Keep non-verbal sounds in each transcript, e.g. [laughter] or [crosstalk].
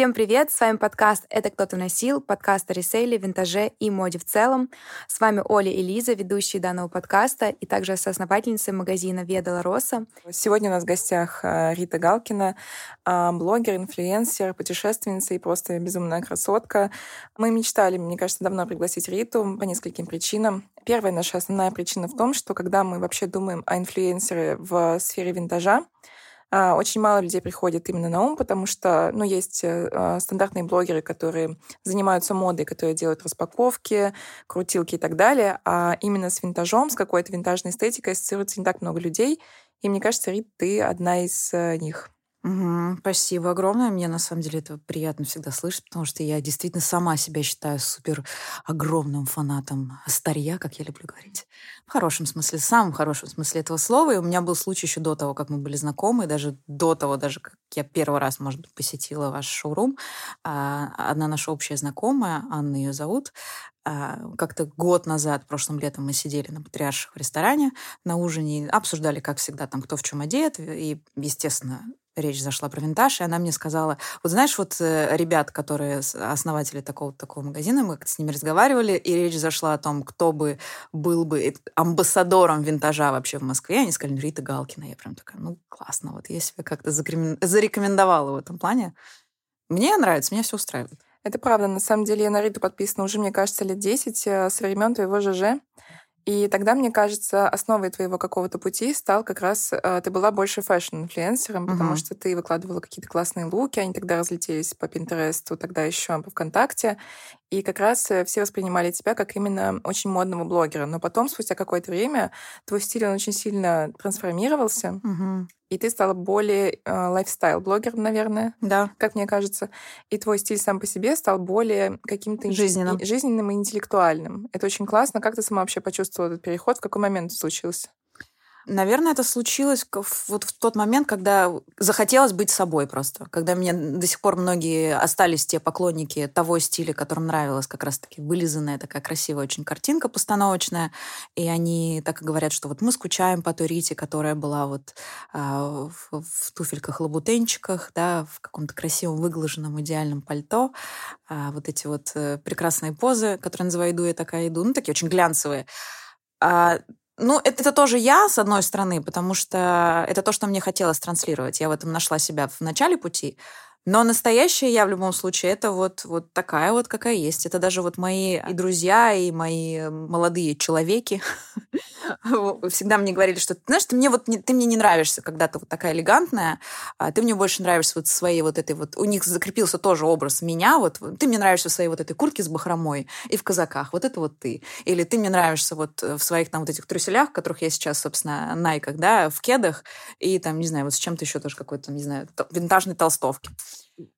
Всем привет! С вами подкаст «Это кто-то носил», подкаст о ресейле, винтаже и моде в целом. С вами Оля и Лиза, ведущие данного подкаста и также соосновательницы магазина «Ведала Роса». Сегодня у нас в гостях а, Рита Галкина, а, блогер, инфлюенсер, путешественница и просто безумная красотка. Мы мечтали, мне кажется, давно пригласить Риту по нескольким причинам. Первая наша основная причина в том, что когда мы вообще думаем о инфлюенсере в сфере винтажа, очень мало людей приходит именно на ум, потому что, ну, есть э, а, стандартные блогеры, которые занимаются модой, которые делают распаковки, крутилки и так далее, а именно с винтажом, с какой-то винтажной эстетикой ассоциируется не так много людей. И мне кажется, Рит, ты одна из э, них. Угу, спасибо огромное. Мне на самом деле это приятно всегда слышать, потому что я действительно сама себя считаю супер огромным фанатом старья, как я люблю говорить. В хорошем смысле, в самом хорошем смысле этого слова. И у меня был случай еще до того, как мы были знакомы, даже до того, даже как я первый раз, может быть, посетила ваш шоурум. А, одна наша общая знакомая, Анна ее зовут, а, как-то год назад, прошлым летом, мы сидели на Патриарших в ресторане на ужине, обсуждали, как всегда, там, кто в чем одет, и, естественно, речь зашла про винтаж, и она мне сказала, вот знаешь, вот э, ребят, которые основатели такого такого магазина, мы с ними разговаривали, и речь зашла о том, кто бы был бы амбассадором винтажа вообще в Москве. Они сказали, «Ну, Рита Галкина. Я прям такая, ну, классно, вот я себя как-то зарекомендовала в этом плане. Мне нравится, меня все устраивает. Это правда. На самом деле я на Риту подписана уже, мне кажется, лет 10 э, с времен твоего ЖЖ. И тогда, мне кажется, основой твоего какого-то пути стал как раз... Э, ты была больше fashion -инфлюенсером, uh-huh. потому что ты выкладывала какие-то классные луки, они тогда разлетелись по Пинтересту, тогда еще по ВКонтакте. И как раз э, все воспринимали тебя как именно очень модного блогера. Но потом, спустя какое-то время, твой стиль, он очень сильно трансформировался. Угу. И ты стала более э, лайфстайл-блогером, наверное. Да. Как мне кажется. И твой стиль сам по себе стал более каким-то... Жизненным. И, жизненным и интеллектуальным. Это очень классно. Как ты сама вообще почувствовала этот переход? В какой момент случился? Наверное, это случилось вот в тот момент, когда захотелось быть собой просто. Когда мне до сих пор многие остались те поклонники того стиля, которым нравилась как раз-таки вылизанная такая красивая очень картинка постановочная. И они так и говорят, что вот мы скучаем по той Рите, которая была вот а, в, в туфельках-лабутенчиках, да, в каком-то красивом выглаженном идеальном пальто. А, вот эти вот э, прекрасные позы, которые называю «иду я такая иду», ну, такие очень глянцевые. А ну, это, это тоже я, с одной стороны, потому что это то, что мне хотелось транслировать. Я в этом нашла себя в начале пути. Но настоящая я в любом случае это вот, вот такая вот, какая есть. Это даже вот мои и друзья, и мои молодые человеки [laughs] всегда мне говорили, что, знаешь, ты мне вот ты мне не нравишься, когда ты вот такая элегантная, а ты мне больше нравишься вот своей вот этой вот... У них закрепился тоже образ меня, вот ты мне нравишься в своей вот этой куртке с бахромой и в казаках, вот это вот ты. Или ты мне нравишься вот в своих там вот этих труселях, которых я сейчас, собственно, найках, да, в кедах, и там, не знаю, вот с чем-то еще тоже какой-то, не знаю, винтажной толстовки.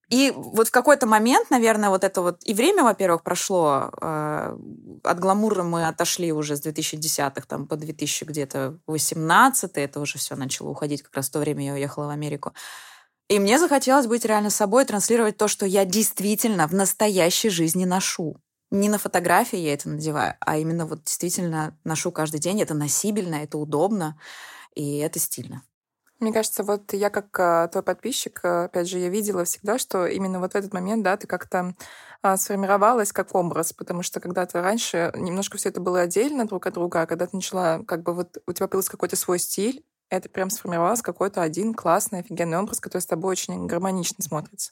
И вот в какой-то момент, наверное, вот это вот... И время, во-первых, прошло. Э, от гламура мы отошли уже с 2010-х там, по 2000 где-то 18 Это уже все начало уходить. Как раз в то время я уехала в Америку. И мне захотелось быть реально собой, транслировать то, что я действительно в настоящей жизни ношу. Не на фотографии я это надеваю, а именно вот действительно ношу каждый день. Это носибельно, это удобно, и это стильно. Мне кажется, вот я как а, твой подписчик, а, опять же, я видела всегда, что именно вот в этот момент, да, ты как-то а, сформировалась как образ, потому что когда-то раньше немножко все это было отдельно друг от друга, а когда ты начала, как бы вот у тебя появился какой-то свой стиль, это прям сформировался какой-то один классный, офигенный образ, который с тобой очень гармонично смотрится.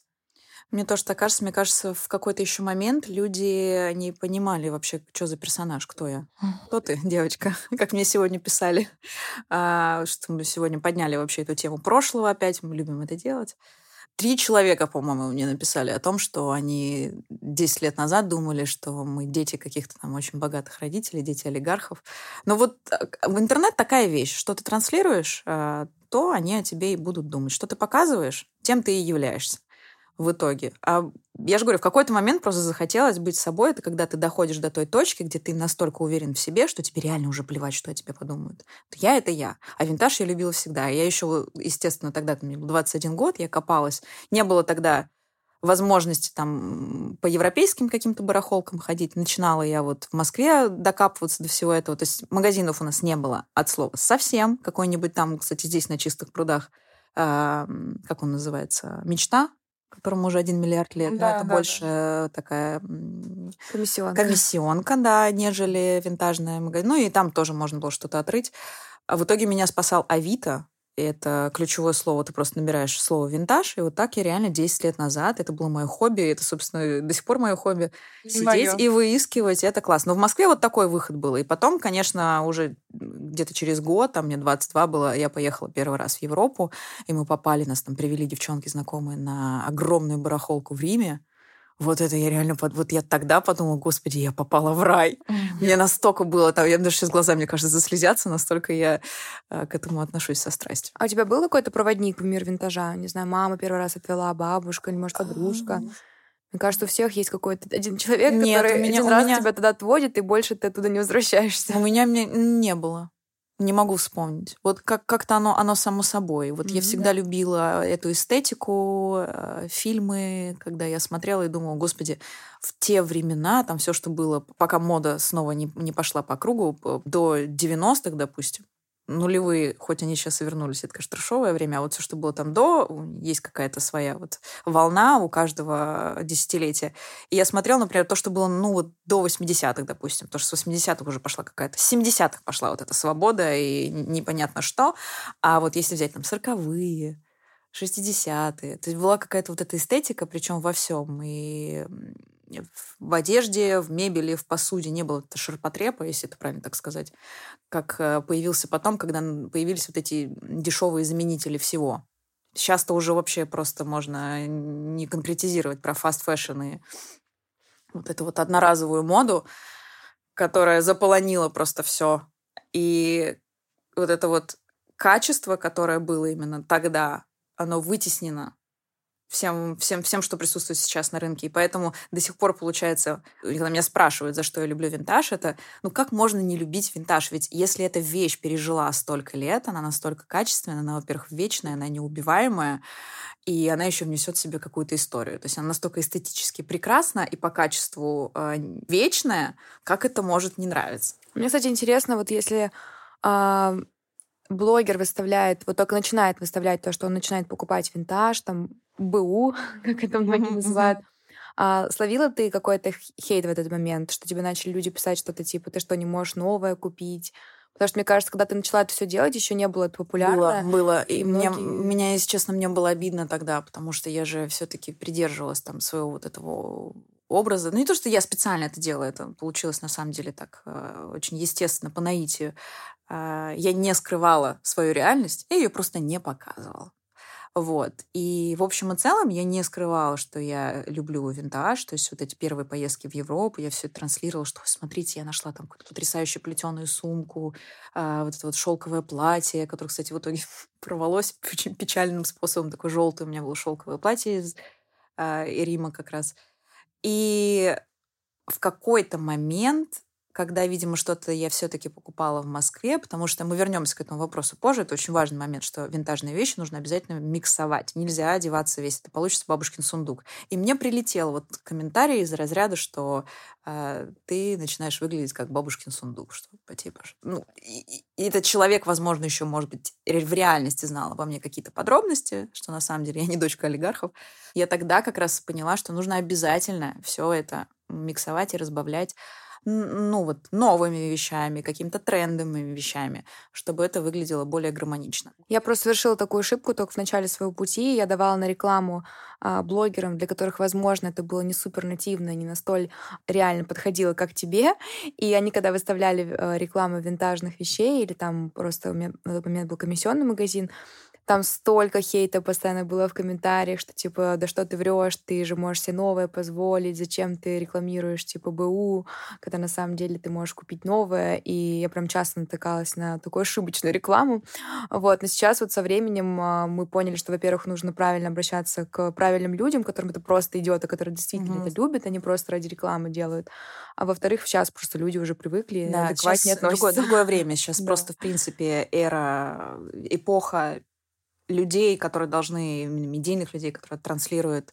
Мне тоже так кажется. Мне кажется, в какой-то еще момент люди не понимали вообще, что за персонаж, кто я. Кто ты, девочка? [laughs] Как мне сегодня писали, а, что мы сегодня подняли вообще эту тему прошлого опять. Мы любим это делать. Три человека, по-моему, мне написали о том, что они 10 лет назад думали, что мы дети каких-то там очень богатых родителей, дети олигархов. Но вот э, в интернет такая вещь, что ты транслируешь, а, то они о тебе и будут думать. Что ты показываешь, тем ты и являешься в итоге. А я же говорю, в какой-то момент просто захотелось быть собой. Это когда ты доходишь до той точки, где ты настолько уверен в себе, что тебе реально уже плевать, что о тебе подумают. Я — это я. А винтаж я любила всегда. Я еще, естественно, тогда, мне был 21 год, я копалась. Не было тогда возможности там по европейским каким-то барахолкам ходить. Начинала я вот в Москве докапываться до всего этого. То есть магазинов у нас не было от слова совсем. Какой-нибудь там, кстати, здесь на чистых прудах, э, как он называется, мечта которому уже один миллиард лет. Да, это да, больше да. такая Комиссионка. комиссионка, да, нежели винтажная магазин. Ну и там тоже можно было что-то отрыть. А в итоге меня спасал Авито, это ключевое слово, ты просто набираешь слово «винтаж», и вот так я реально 10 лет назад, это было мое хобби, это, собственно, до сих пор мое хобби, сидеть моё. и выискивать, это классно. Но в Москве вот такой выход был. И потом, конечно, уже где-то через год, там мне 22 было, я поехала первый раз в Европу, и мы попали, нас там привели девчонки знакомые на огромную барахолку в Риме. Вот это я реально, под- вот я тогда подумала, господи, я попала в рай. Мне настолько было, там, я даже сейчас глаза, мне кажется, заслезятся, настолько я э, к этому отношусь со страстью. А у тебя был какой-то проводник в мир винтажа? Не знаю, мама первый раз отвела, бабушка или, может, подружка? Мне кажется, у всех есть какой-то один человек, Нет, который меня- один раз меня- тебя туда отводит, и больше ты оттуда не возвращаешься. У меня мне не было. Не могу вспомнить. Вот как- как-то оно, оно само собой. Вот я Мгм. всегда любила эту эстетику, э, фильмы, когда я смотрела и думала, господи, в те времена, там все, что было, пока мода снова не, не пошла по кругу, п- до 90-х, допустим, нулевые, хоть они сейчас и вернулись, это, конечно, трешовое время, а вот все, что было там до, есть какая-то своя вот волна у каждого десятилетия. И я смотрела, например, то, что было, ну, вот до 80-х, допустим, потому что с 80-х уже пошла какая-то, с 70-х пошла вот эта свобода и непонятно что. А вот если взять там 40-е, 60-е, то есть была какая-то вот эта эстетика, причем во всем. И в одежде, в мебели, в посуде не было ширпотреба, если это правильно так сказать, как э, появился потом, когда появились вот эти дешевые заменители всего. Сейчас-то уже вообще просто можно не конкретизировать про fast fashion и вот эту вот одноразовую моду, которая заполонила просто все. И вот это вот качество, которое было именно тогда, оно вытеснено всем, всем, всем, что присутствует сейчас на рынке. И поэтому до сих пор получается, когда меня спрашивают, за что я люблю винтаж, это, ну как можно не любить винтаж? Ведь если эта вещь пережила столько лет, она настолько качественная, она, во-первых, вечная, она неубиваемая, и она еще внесет в себе какую-то историю. То есть она настолько эстетически прекрасна и по качеству э, вечная, как это может не нравиться. Мне, кстати, интересно, вот если а, блогер выставляет, вот только начинает выставлять то, что он начинает покупать винтаж, там, БУ, [laughs] как это многие называют, а, словила ты какой-то хейт в этот момент, что тебе начали люди писать что-то типа, ты что, не можешь новое купить? Потому что, мне кажется, когда ты начала это все делать, еще не было это популярно. Было, было. И И мне, многие- меня, если честно, мне было обидно тогда, потому что я же все-таки придерживалась там своего вот этого образа. Ну, не то, что я специально это делала, это получилось на самом деле так э, очень естественно, по наитию. А, я не скрывала свою реальность, я ее просто не показывала. Вот. И в общем и целом я не скрывала, что я люблю винтаж. То есть вот эти первые поездки в Европу, я все это транслировала, что, «Ой, смотрите, я нашла там какую-то потрясающую плетеную сумку, а, вот это вот шелковое платье, которое, кстати, в итоге [laughs] порвалось [laughs] очень печальным способом. Такое желтое у меня было шелковое платье из а, Рима как раз. И в какой-то момент, когда, видимо, что-то я все-таки покупала в Москве, потому что мы вернемся к этому вопросу позже, это очень важный момент, что винтажные вещи нужно обязательно миксовать. Нельзя одеваться весь, это получится бабушкин сундук. И мне прилетел вот комментарий из разряда, что э, ты начинаешь выглядеть как бабушкин сундук, что по типу. Ну, и, и этот человек, возможно, еще, может быть, в реальности знал обо мне какие-то подробности, что на самом деле я не дочка олигархов. Я тогда как раз поняла, что нужно обязательно все это миксовать и разбавлять ну вот новыми вещами, какими-то трендовыми вещами, чтобы это выглядело более гармонично. Я просто совершила такую ошибку только в начале своего пути. Я давала на рекламу а, блогерам, для которых, возможно, это было не супер нативно, не настолько реально подходило, как тебе. И они, когда выставляли э, рекламу винтажных вещей, или там просто у меня на тот момент был комиссионный магазин, там столько хейта постоянно было в комментариях, что типа, да что ты врешь, ты же можешь себе новое позволить, зачем ты рекламируешь типа БУ, когда на самом деле ты можешь купить новое. И я прям часто натыкалась на такую ошибочную рекламу. Вот, но сейчас вот со временем а, мы поняли, что, во-первых, нужно правильно обращаться к правильным людям, которым это просто идет, а которые действительно Мгм. это любят, они просто ради рекламы делают. А во-вторых, сейчас просто люди уже привыкли, Да, адекватнее сейчас другое, относятся. другое время. Сейчас [laughs] Да. просто, в принципе, эра, эпоха людей, которые должны, медийных людей, которые транслируют,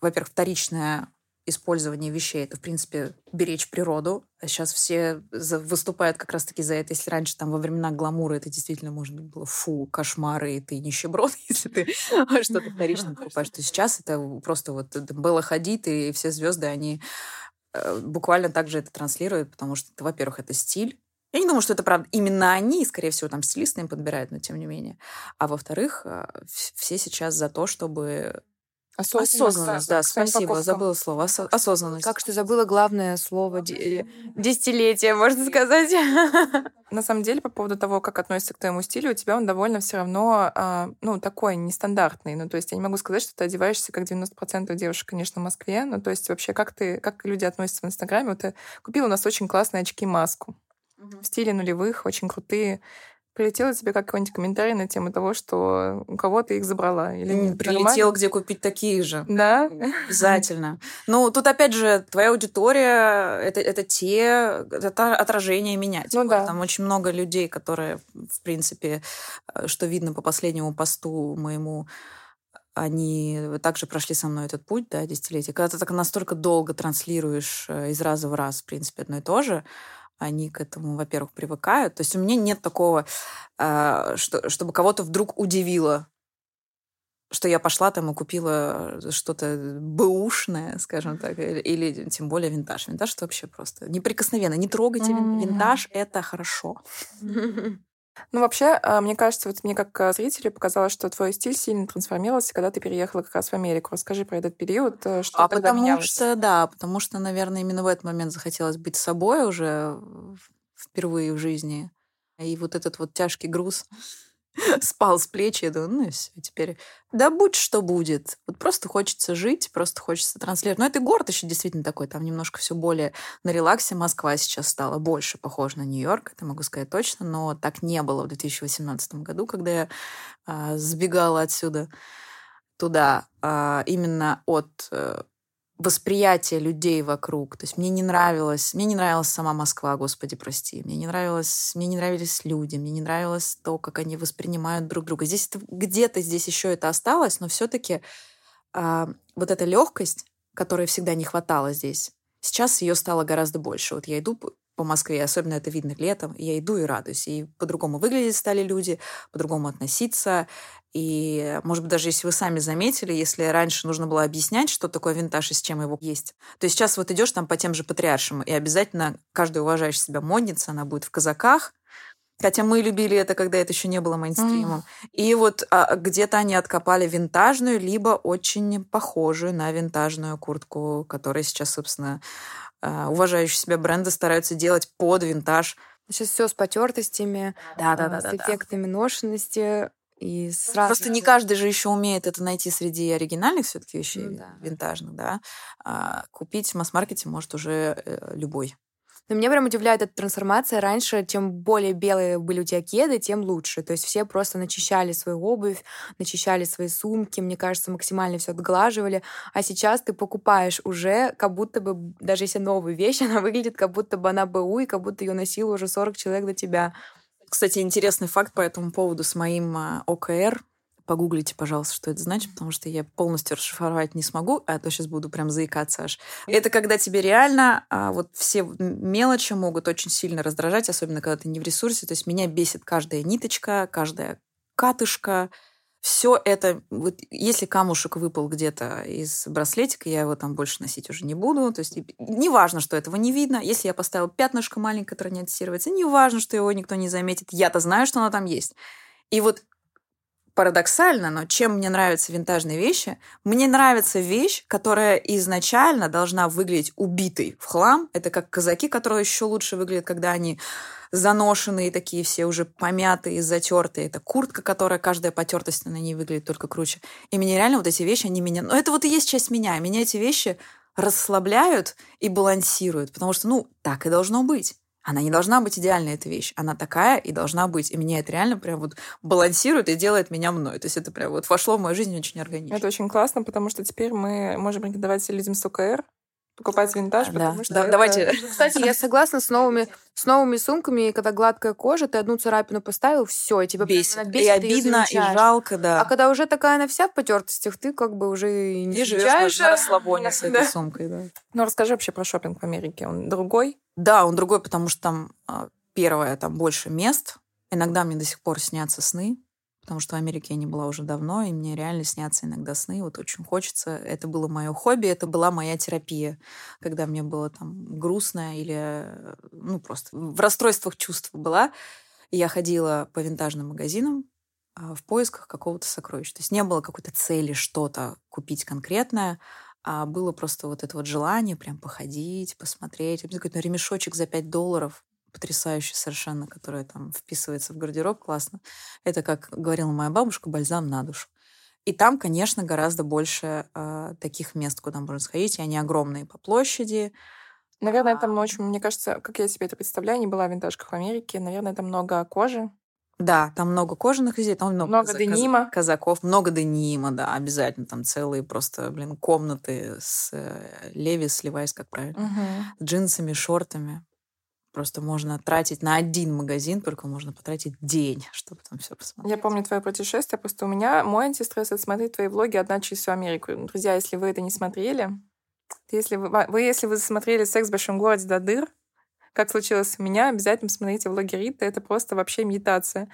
во-первых, вторичное использования вещей. Это, в принципе, беречь природу. А сейчас все выступают как раз-таки за это. Если раньше там во времена гламура это действительно, может быть, было фу, кошмары, и ты нищеброд, [laughs] если ты [laughs] что-то вторично покупаешь, то сейчас это просто вот было ходить, и все звезды, они э, буквально так же это транслируют, потому что, во-первых, это стиль, я не думаю, что это правда именно они, скорее всего, там стилисты им подбирают, но тем не менее. А во-вторых, э, все сейчас за то, чтобы Осознанность, осознанность да, спасибо, забыла слово. Осо- осознанность. Как что забыла главное слово э, десятилетия, можно сказать. [laughs] На самом деле, по поводу того, как относится к твоему стилю, у тебя он довольно все равно, а, ну, такой нестандартный. Ну, то есть я не могу сказать, что ты одеваешься как 90% девушек, конечно, в Москве. Ну, то есть вообще, как ты, как люди относятся в Инстаграме? Вот ты купила у нас очень классные очки-маску в стиле нулевых, очень крутые. Прилетело тебе какой-нибудь комментарий на тему того, что у кого ты их забрала? Или нет? Прилетел, где купить такие же. Да? Обязательно. Ну, тут, опять же, твоя аудитория это, это те, это отражение меня. Ну, да. Там очень много людей, которые, в принципе, э, что видно по последнему посту моему, они также прошли со мной этот путь, да, десятилетия. Когда ты так настолько долго транслируешь э, из раза в раз, в принципе, одно и то же, они к этому, во-первых, привыкают. То есть у меня нет такого, э, что, чтобы кого-то вдруг удивило, что я пошла там и купила что-то бэушное, скажем так, или, или тем более винтаж. Винтаж это вообще просто неприкосновенно. Не трогайте mm-hmm. винтаж, это хорошо. [laughs] Ну, вообще, а, мне кажется, вот мне как а, зрителю показалось, что твой стиль сильно трансформировался, когда ты переехала как раз в Америку. Расскажи про этот период, э, что а тогда потому менялось? что, да, потому что, наверное, именно в этот момент захотелось быть собой уже впервые в жизни. И вот этот вот тяжкий груз [laughs] спал с плеч, я думаю, ну все, теперь да будь что будет. Вот просто хочется жить, просто хочется транслировать. Но это город еще действительно такой, там немножко все более на релаксе. Москва сейчас стала больше похожа на Нью-Йорк, это могу сказать точно, но так не было в 2018 году, когда я а, сбегала отсюда туда а, именно от а, восприятие людей вокруг. То есть мне не нравилось, мне не нравилась сама Москва, господи, прости. Мне не нравилось, мне не нравились люди, мне не нравилось то, как они воспринимают друг друга. Здесь это, где-то здесь еще это осталось, но все-таки э, а, вот эта легкость, которой всегда не хватало здесь, сейчас ее стало гораздо больше. Вот я иду по Москве, особенно это видно летом, я иду и радуюсь. И по-другому выглядеть стали люди, по-другому относиться. И, может быть, даже если вы сами заметили, если раньше нужно было объяснять, что такое винтаж и с чем его есть, то сейчас вот идешь там по тем же патриаршим, и обязательно каждая уважающая себя модница, она будет в казаках, Хотя мы любили это, когда это еще не было мейнстримом. Mm. И вот а, где-то они откопали винтажную, либо очень похожую на винтажную куртку, которая сейчас, собственно, уважающие себя бренды стараются делать под винтаж. Сейчас все с потертостями, да, да, да, с да, эффектами да. ношенности. И сразу... Просто не каждый же еще умеет это найти среди оригинальных все-таки вещей, ну, да. винтажных, да. А купить в масс-маркете может уже э, любой. Но меня прям удивляет эта трансформация. Раньше, чем более белые были у тебя кеды, тем лучше. То есть все просто начищали свою обувь, начищали свои сумки, мне кажется, максимально все отглаживали. А сейчас ты покупаешь уже, как будто бы, даже если новую вещь, [laughs] она выглядит, как будто бы она БУ, и как будто ее носила уже 40 человек до тебя. Кстати, интересный факт по этому поводу с моим а, ОКР. Погуглите, пожалуйста, что это значит, потому что я полностью расшифровать не смогу, а то сейчас буду прям заикаться аж. Это когда тебе реально а, вот все мелочи могут очень сильно раздражать, особенно когда ты не в ресурсе. То есть меня бесит каждая ниточка, каждая катышка, все это, вот если камушек выпал где-то из браслетика, я его там больше носить уже не буду. То есть не важно, что этого не видно. Если я поставила пятнышко маленькое, которое не отстирывается, не важно, что его никто не заметит. Я-то знаю, что оно там есть. И вот парадоксально, но чем мне нравятся винтажные вещи? Мне нравится вещь, которая изначально должна выглядеть убитой в хлам. Это как казаки, которые еще лучше выглядят, когда они заношенные такие все уже помятые, затертые. Это куртка, которая каждая потертость на ней выглядит только круче. И мне реально вот эти вещи, они меня... Ну, это вот и есть часть меня. Меня эти вещи расслабляют и балансируют, потому что, ну, так и должно быть. Она не должна быть идеальной, эта вещь. Она такая и должна быть. И меня это реально прям вот балансирует и делает меня мной. То есть это прям вот вошло в мою жизнь очень органично. Это очень классно, потому что теперь мы можем рекомендовать людям с ОКР, покупать винтаж, Да, потому что да, это- давайте. [laughs] Кстати, я согласна с новыми, с новыми сумками, когда гладкая кожа, ты одну царапину поставил, все, и тебя прям Бесит. И бесит, её обидно, и жалко, да. А когда уже такая она вся в потертостях, ты как бы уже и не И живешь на, расслабоне с этой Да. сумкой, да. Ну, расскажи вообще про шопинг в Америке. Он другой? Да, он другой, потому что там а, первое, там больше мест. Иногда мне до сих пор снятся сны, потому что в Америке я не была уже давно, и мне реально снятся иногда сны. Вот очень хочется. Это было мое хобби, это была моя терапия, когда мне было там грустно или ну просто в расстройствах чувств была. Я ходила по винтажным магазинам а, в поисках какого-то сокровища. То есть не было какой-то цели что-то купить конкретное, а было просто вот это вот желание прям походить, посмотреть. Какой-то ремешочек за 5 долларов, потрясающий совершенно, который там вписывается в гардероб, классно. Это, как говорила моя бабушка, бальзам на душу. И там, конечно, гораздо больше э, таких мест, куда можно сходить, и они огромные по площади. Наверное, там очень, мне кажется, как я себе это представляю, не была в винтажках в Америке. Наверное, там много кожи. Да, там много кожаных изделий, там много, Много каза- денима. каза- казаков, много денима, да, обязательно. Там целые просто, блин, комнаты с э, Леви, сливаясь, как правильно. с джинсами, шортами. Просто можно тратить на один магазин, только можно потратить день, чтобы там все посмотреть. Я помню твое путешествие, просто у меня мой антистресс — это смотреть твои влоги «Одна через всю Америку». Друзья, если вы это не смотрели, если вы, вы если вы смотрели «Секс в большом городе до дыр», как случилось у меня, обязательно посмотрите влоги Риты. Это просто вообще медитация.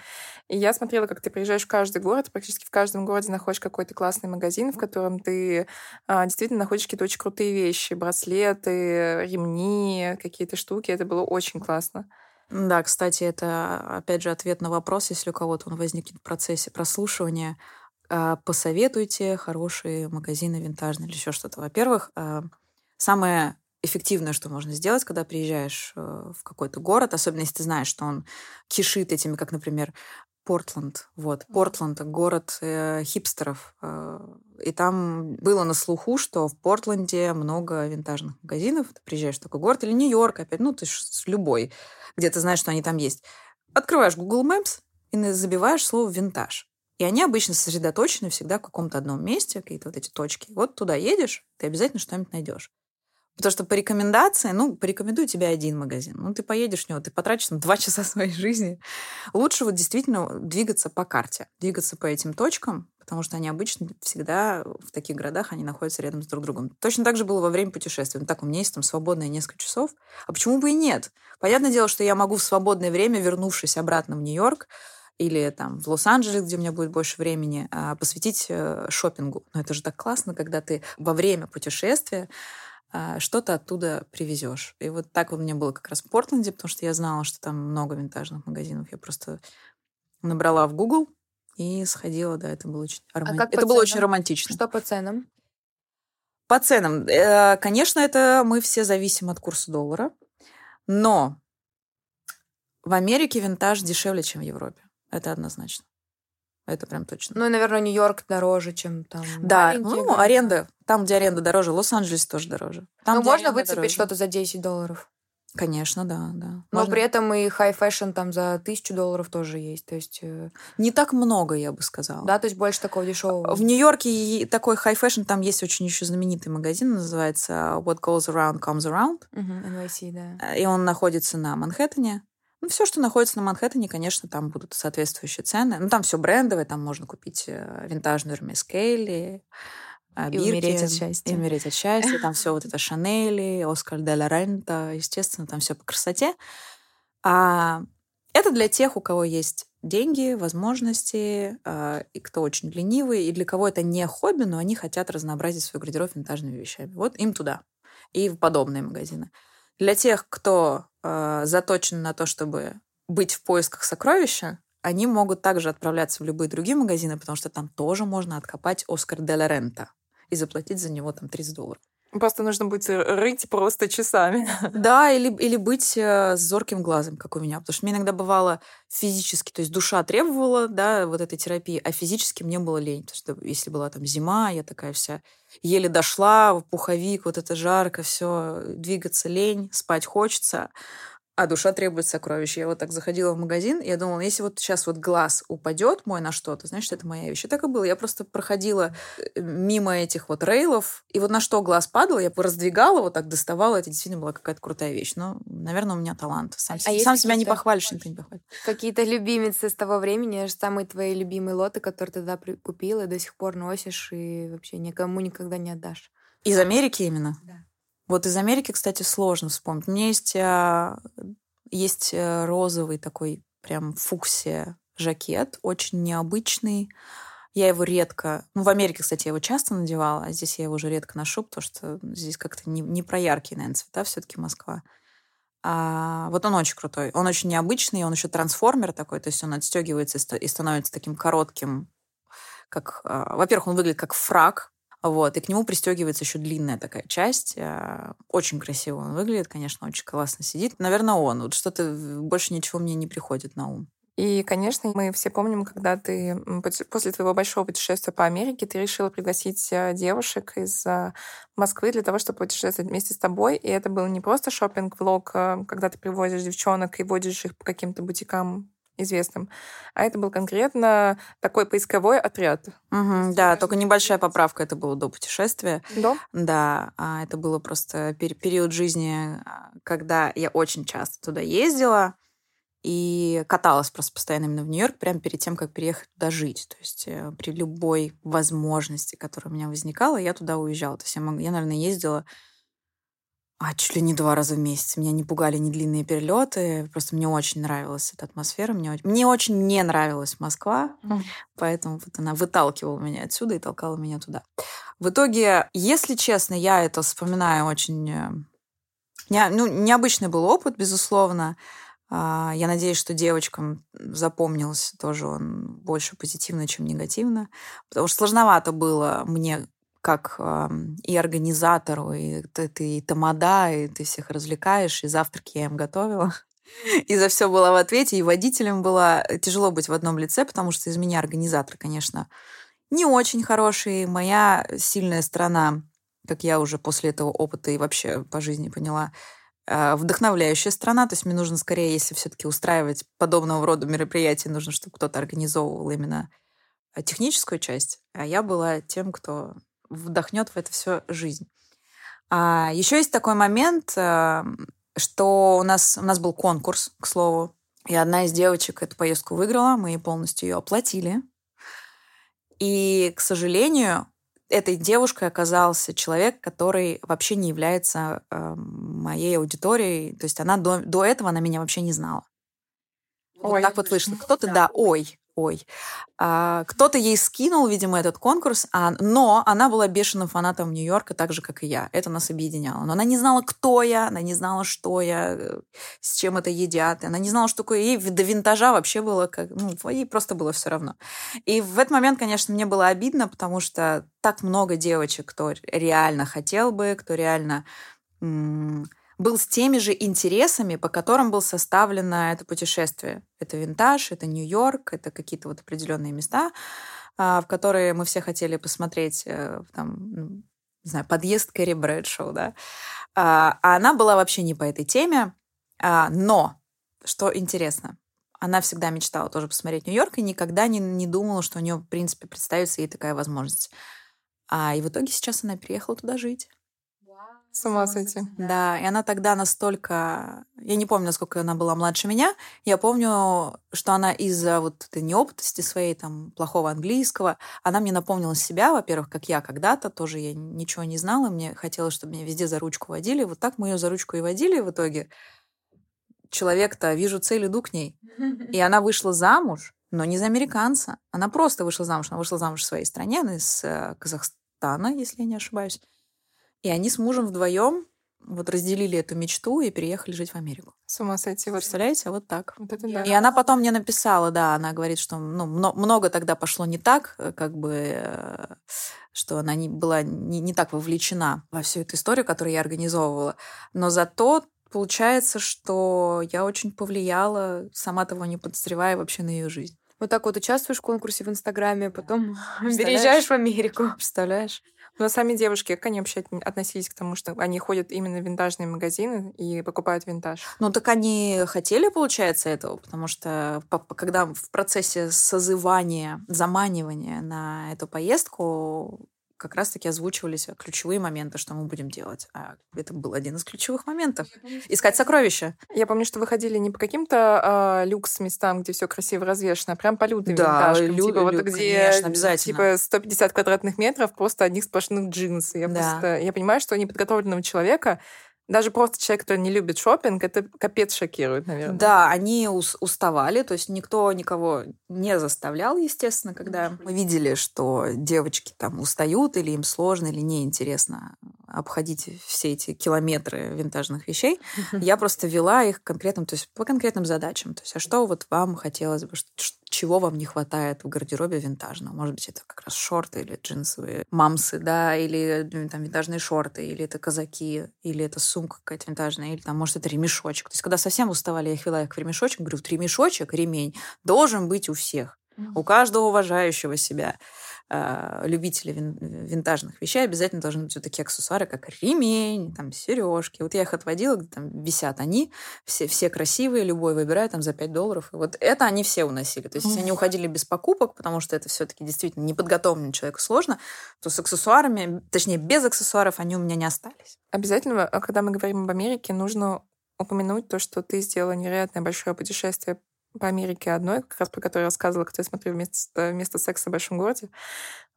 И я смотрела, как ты приезжаешь в каждый город, практически в каждом городе находишь какой-то классный магазин, в котором ты а, действительно находишь какие-то очень крутые вещи. Браслеты, ремни, какие-то штуки. Это было очень классно. Да, кстати, это, опять же, ответ на вопрос, если у кого-то он возникнет в процессе прослушивания. а, Посоветуйте хорошие магазины винтажные или еще что-то. Во-первых, а, самое эффективное, что можно сделать, когда приезжаешь э, в какой-то город, особенно если ты знаешь, что он кишит этими, как, например, Портленд. Вот. Портленд — город э, хипстеров. э, и там было на слуху, что в Портленде много винтажных магазинов. Ты приезжаешь в такой город. Или Нью-Йорк опять. Ну, ты ж любой, где ты знаешь, что они там есть. Открываешь Google Maps и забиваешь слово «винтаж». И они обычно сосредоточены всегда в каком-то одном месте, какие-то вот эти точки. Вот туда едешь, ты обязательно что-нибудь найдешь. Потому что по рекомендации, ну, порекомендую тебе один магазин. Ну, ты поедешь в него, ты потратишь там два [laughs] часа своей жизни. Лучше вот действительно двигаться по карте, двигаться по этим точкам, потому что они обычно всегда в таких городах, они находятся рядом с друг другом. Точно так же было во время путешествия. Ну, так, у меня есть там свободное несколько часов. А почему бы и нет? Понятное дело, что я могу в свободное время, вернувшись обратно в Нью-Йорк, или там в Лос-Анджелес, где у меня будет больше времени, а, посвятить э, шопингу. Но это же так классно, когда ты во время путешествия что-то оттуда привезешь. И вот так вот мне было как раз в Портленде, потому что я знала, что там много винтажных магазинов. Я просто набрала в Google и сходила, да, это было очень, роман- А как это было очень ценам? романтично. Что по ценам? По ценам, э, конечно, это мы все зависим от курса доллара, но в Америке винтаж дешевле, чем в Европе. Это однозначно. Это прям точно. Ну, и, наверное, Нью-Йорк дороже, чем там да, ну, города. аренда. Там, где аренда дороже, Лос-Анджелес тоже дороже. Там, Ну, можно выцепить что-то за 10 долларов. Конечно, да, да. Но Можно- при этом и high fashion там за тысячу долларов тоже есть. То есть, э, Не так много, я бы сказала. да, то есть больше такого дешевого. В Нью-Йорке такой high fashion, там есть очень еще знаменитый магазин, называется What Goes Around Comes Around. Мгм, NYC, да. И он находится на Манхэттене. Ну, все, что находится на Манхэттене, конечно, там будут соответствующие цены. Ну, там все брендовое, там можно купить э, винтажную Hermes Kelly, э, И умереть от счастья. И умереть от счастья. Там все вот это Шанели, Оскар де ла Рента, естественно, там все по красоте. А это для тех, у кого есть деньги, возможности, э, и кто очень ленивый, и для кого это не хобби, но они хотят разнообразить свой гардероб винтажными вещами. Вот им туда. И в подобные магазины. Для тех, кто э, заточен на то, чтобы быть в поисках сокровища, они могут также отправляться в любые другие магазины, потому что там тоже можно откопать Оскар де ла Рента и заплатить за него там 30 долларов. Просто нужно будет рыть просто часами. [laughs] Да, или, или быть э, зорким глазом, как у меня. Потому что мне иногда бывало физически, то есть душа требовала, да, вот этой терапии, а физически мне было лень. Потому что если была там зима, я такая вся еле дошла, пуховик, вот это жарко, все, двигаться лень, спать хочется. А душа требует сокровищ. Я вот так заходила в магазин, и я думала, если вот сейчас вот глаз упадет мой на что-то, значит, это моя вещь. И так и было. Я просто проходила э, мимо этих вот рейлов, и вот на что глаз падал, я раздвигала, вот так доставала. Это действительно была какая-то крутая вещь. Но, наверное, у меня талант. Сам, а сам себя не похвалишь, никто не похвалит. Какие-то любимицы с того времени, самые твои любимые лоты, которые ты тогда купила, и до сих пор носишь, и вообще никому никогда не отдашь. Из Америки именно? Да. Вот из Америки, кстати, сложно вспомнить. У меня есть, а, есть э, розовый такой прям фуксия жакет, очень необычный. Я его редко... Ну, в Америке, кстати, я его часто надевала, а здесь я его уже редко ношу, потому что здесь как-то не, не про яркие, наверное, цвета все таки Москва. А, вот он очень крутой. Он очень необычный, он еще трансформер такой, то есть он отстегивается и становится таким коротким, как... А, во-первых, он выглядит как фраг, вот, и к нему пристегивается еще длинная такая часть. Э, очень красиво он выглядит, конечно, очень классно сидит. Наверное, он. Вот что-то больше ничего мне не приходит на ум. И, конечно, мы все помним, когда ты после твоего большого путешествия по Америке ты решила пригласить э, девушек из э, Москвы для того, чтобы путешествовать вместе с тобой. И это был не просто шопинг влог когда ты привозишь девчонок и водишь их по каким-то бутикам известным, а это был конкретно такой поисковой отряд. Угу, да, только небольшая поправка, это было до путешествия. До? Да, а это было просто пер- период жизни, а, когда я очень часто туда ездила и каталась просто постоянно именно в Нью-Йорк, прямо перед тем, как переехать туда жить. То есть э, при любой возможности, которая у меня возникала, я туда уезжала. То есть я, мог... я наверное, ездила а чуть ли не два раза в месяц. Меня не пугали ни длинные перелеты. Просто мне очень нравилась эта атмосфера. Мне, мне очень не нравилась Москва. Mm. Поэтому вот она выталкивала меня отсюда и толкала меня туда. В итоге, если честно, я это вспоминаю очень... Э, не, ну, необычный был опыт, безусловно. А, я надеюсь, что девочкам запомнился тоже он больше позитивно, чем негативно. Потому что сложновато было мне как э, и организатору, и ты, ты и тамада, и ты всех развлекаешь, и завтраки я им готовила. [laughs] И за все была в ответе, и водителем было тяжело быть в одном лице, потому что из меня организатор, конечно, не очень хороший. Моя сильная сторона, как я уже после этого опыта и вообще по жизни поняла, а, вдохновляющая страна. То есть мне нужно скорее, если все-таки устраивать подобного рода мероприятия, нужно, чтобы кто-то организовывал именно а, техническую часть, а я была тем, кто вдохнет в это все жизнь. А еще есть такой момент, э, что у нас, у нас был конкурс, к слову, и одна из девочек эту поездку выиграла, мы полностью ее оплатили. И, к сожалению, этой девушкой оказался человек, который вообще не является э, моей аудиторией. То есть она до, до этого она меня вообще не знала. Ой. Вот так вот вышло. Кто-то, да, ой ой. А, кто-то ей скинул, видимо, этот конкурс, а, но она была бешеным фанатом Нью-Йорка, так же, как и я. Это нас объединяло. Но она не знала, кто я, она не знала, что я, э, с чем это едят. Она не знала, что такое. Ей до винтажа вообще было как... Ну, ей просто было все равно. И в этот момент, конечно, мне было обидно, потому что так много девочек, кто реально хотел бы, кто реально был с теми же интересами, по которым было составлено это путешествие. Это винтаж, это Нью-Йорк, это какие-то вот определенные места, а, в которые мы все хотели посмотреть, э, там, ну, не знаю, подъезд Кэрри Брэдшоу, да. А, а она была вообще не по этой теме, а, но, что интересно, она всегда мечтала тоже посмотреть Нью-Йорк и никогда не, не думала, что у нее, в принципе, представится ей такая возможность. А, и в итоге сейчас она переехала туда жить. С ума сойти. Да, и она тогда настолько... Я не помню, насколько она была младше меня. Я помню, что она из-за вот этой неопытности своей, там, плохого английского, она мне напомнила себя, во-первых, как я когда-то, тоже я ничего не знала, мне хотелось, чтобы меня везде за ручку водили. Вот так мы ее за ручку и водили в итоге. Человек-то, вижу цель, иду к ней. И она вышла замуж, но не за американца. Она просто вышла замуж. Она вышла замуж в своей стране, она из э, Казахстана, если я не ошибаюсь. И они с мужем вдвоем вот разделили эту мечту и переехали жить в Америку. С ума сойти. Вот. Представляете, вот так. Вот это да. И она потом мне написала, да, она говорит, что ну, много тогда пошло не так, э, как бы, э, что она не была не, не так вовлечена во всю эту историю, которую я организовывала. Но зато получается, что я очень повлияла, сама того не подозревая вообще на ее жизнь. Вот так вот участвуешь в конкурсе в Инстаграме, потом переезжаешь [laughs] в Америку. Представляешь? Но сами девушки, как они вообще относились к тому, что они ходят именно в винтажные магазины и покупают винтаж? Ну, так они хотели, получается, этого, потому что когда в процессе созывания, заманивания на эту поездку как раз-таки озвучивались ключевые моменты, что мы будем делать. А это был один из ключевых моментов. Искать сокровища. Я помню, что вы ходили не по каким-то э, люкс-местам, где все красиво развешено, а прям по лютым да, лю- типа, лю- вот где, конечно, обязательно. Типа 150 квадратных метров, просто одних сплошных джинсы. Я, да. просто, я понимаю, что неподготовленного человека даже просто человек, который не любит шопинг, это капец шокирует, наверное. Да, они уставали, то есть никто никого не заставлял, естественно, когда мы видели, что девочки там устают или им сложно, или неинтересно обходить все эти километры винтажных вещей. Я просто вела их конкретным, то есть по конкретным задачам. То есть, а что вот вам хотелось бы, чего вам не хватает в гардеробе винтажного? Может быть, это как раз шорты или джинсовые мамсы, да, или там винтажные шорты, или это казаки, или это сумка какая-то винтажная, или там, может, это ремешочек. То есть, когда совсем уставали, я их вела их в ремешочек, говорю, вот ремешочек, ремень должен быть у всех. У каждого уважающего себя э, любителей вин, винтажных вещей обязательно должны быть вот такие аксессуары, как ремень, там, сережки. Вот я их отводила, где там висят они, все, все красивые, любой выбирает там за 5 долларов. И вот это они все уносили. То есть, если они уходили без покупок, потому что это все-таки действительно неподготовленному человеку сложно, то с аксессуарами, точнее, без аксессуаров они у меня не остались. Обязательно, а когда мы говорим об Америке, нужно упомянуть то, что ты сделала невероятное большое путешествие по Америке одной, как раз про которую я рассказывала, когда я смотрю вместо, вместо секса в большом городе.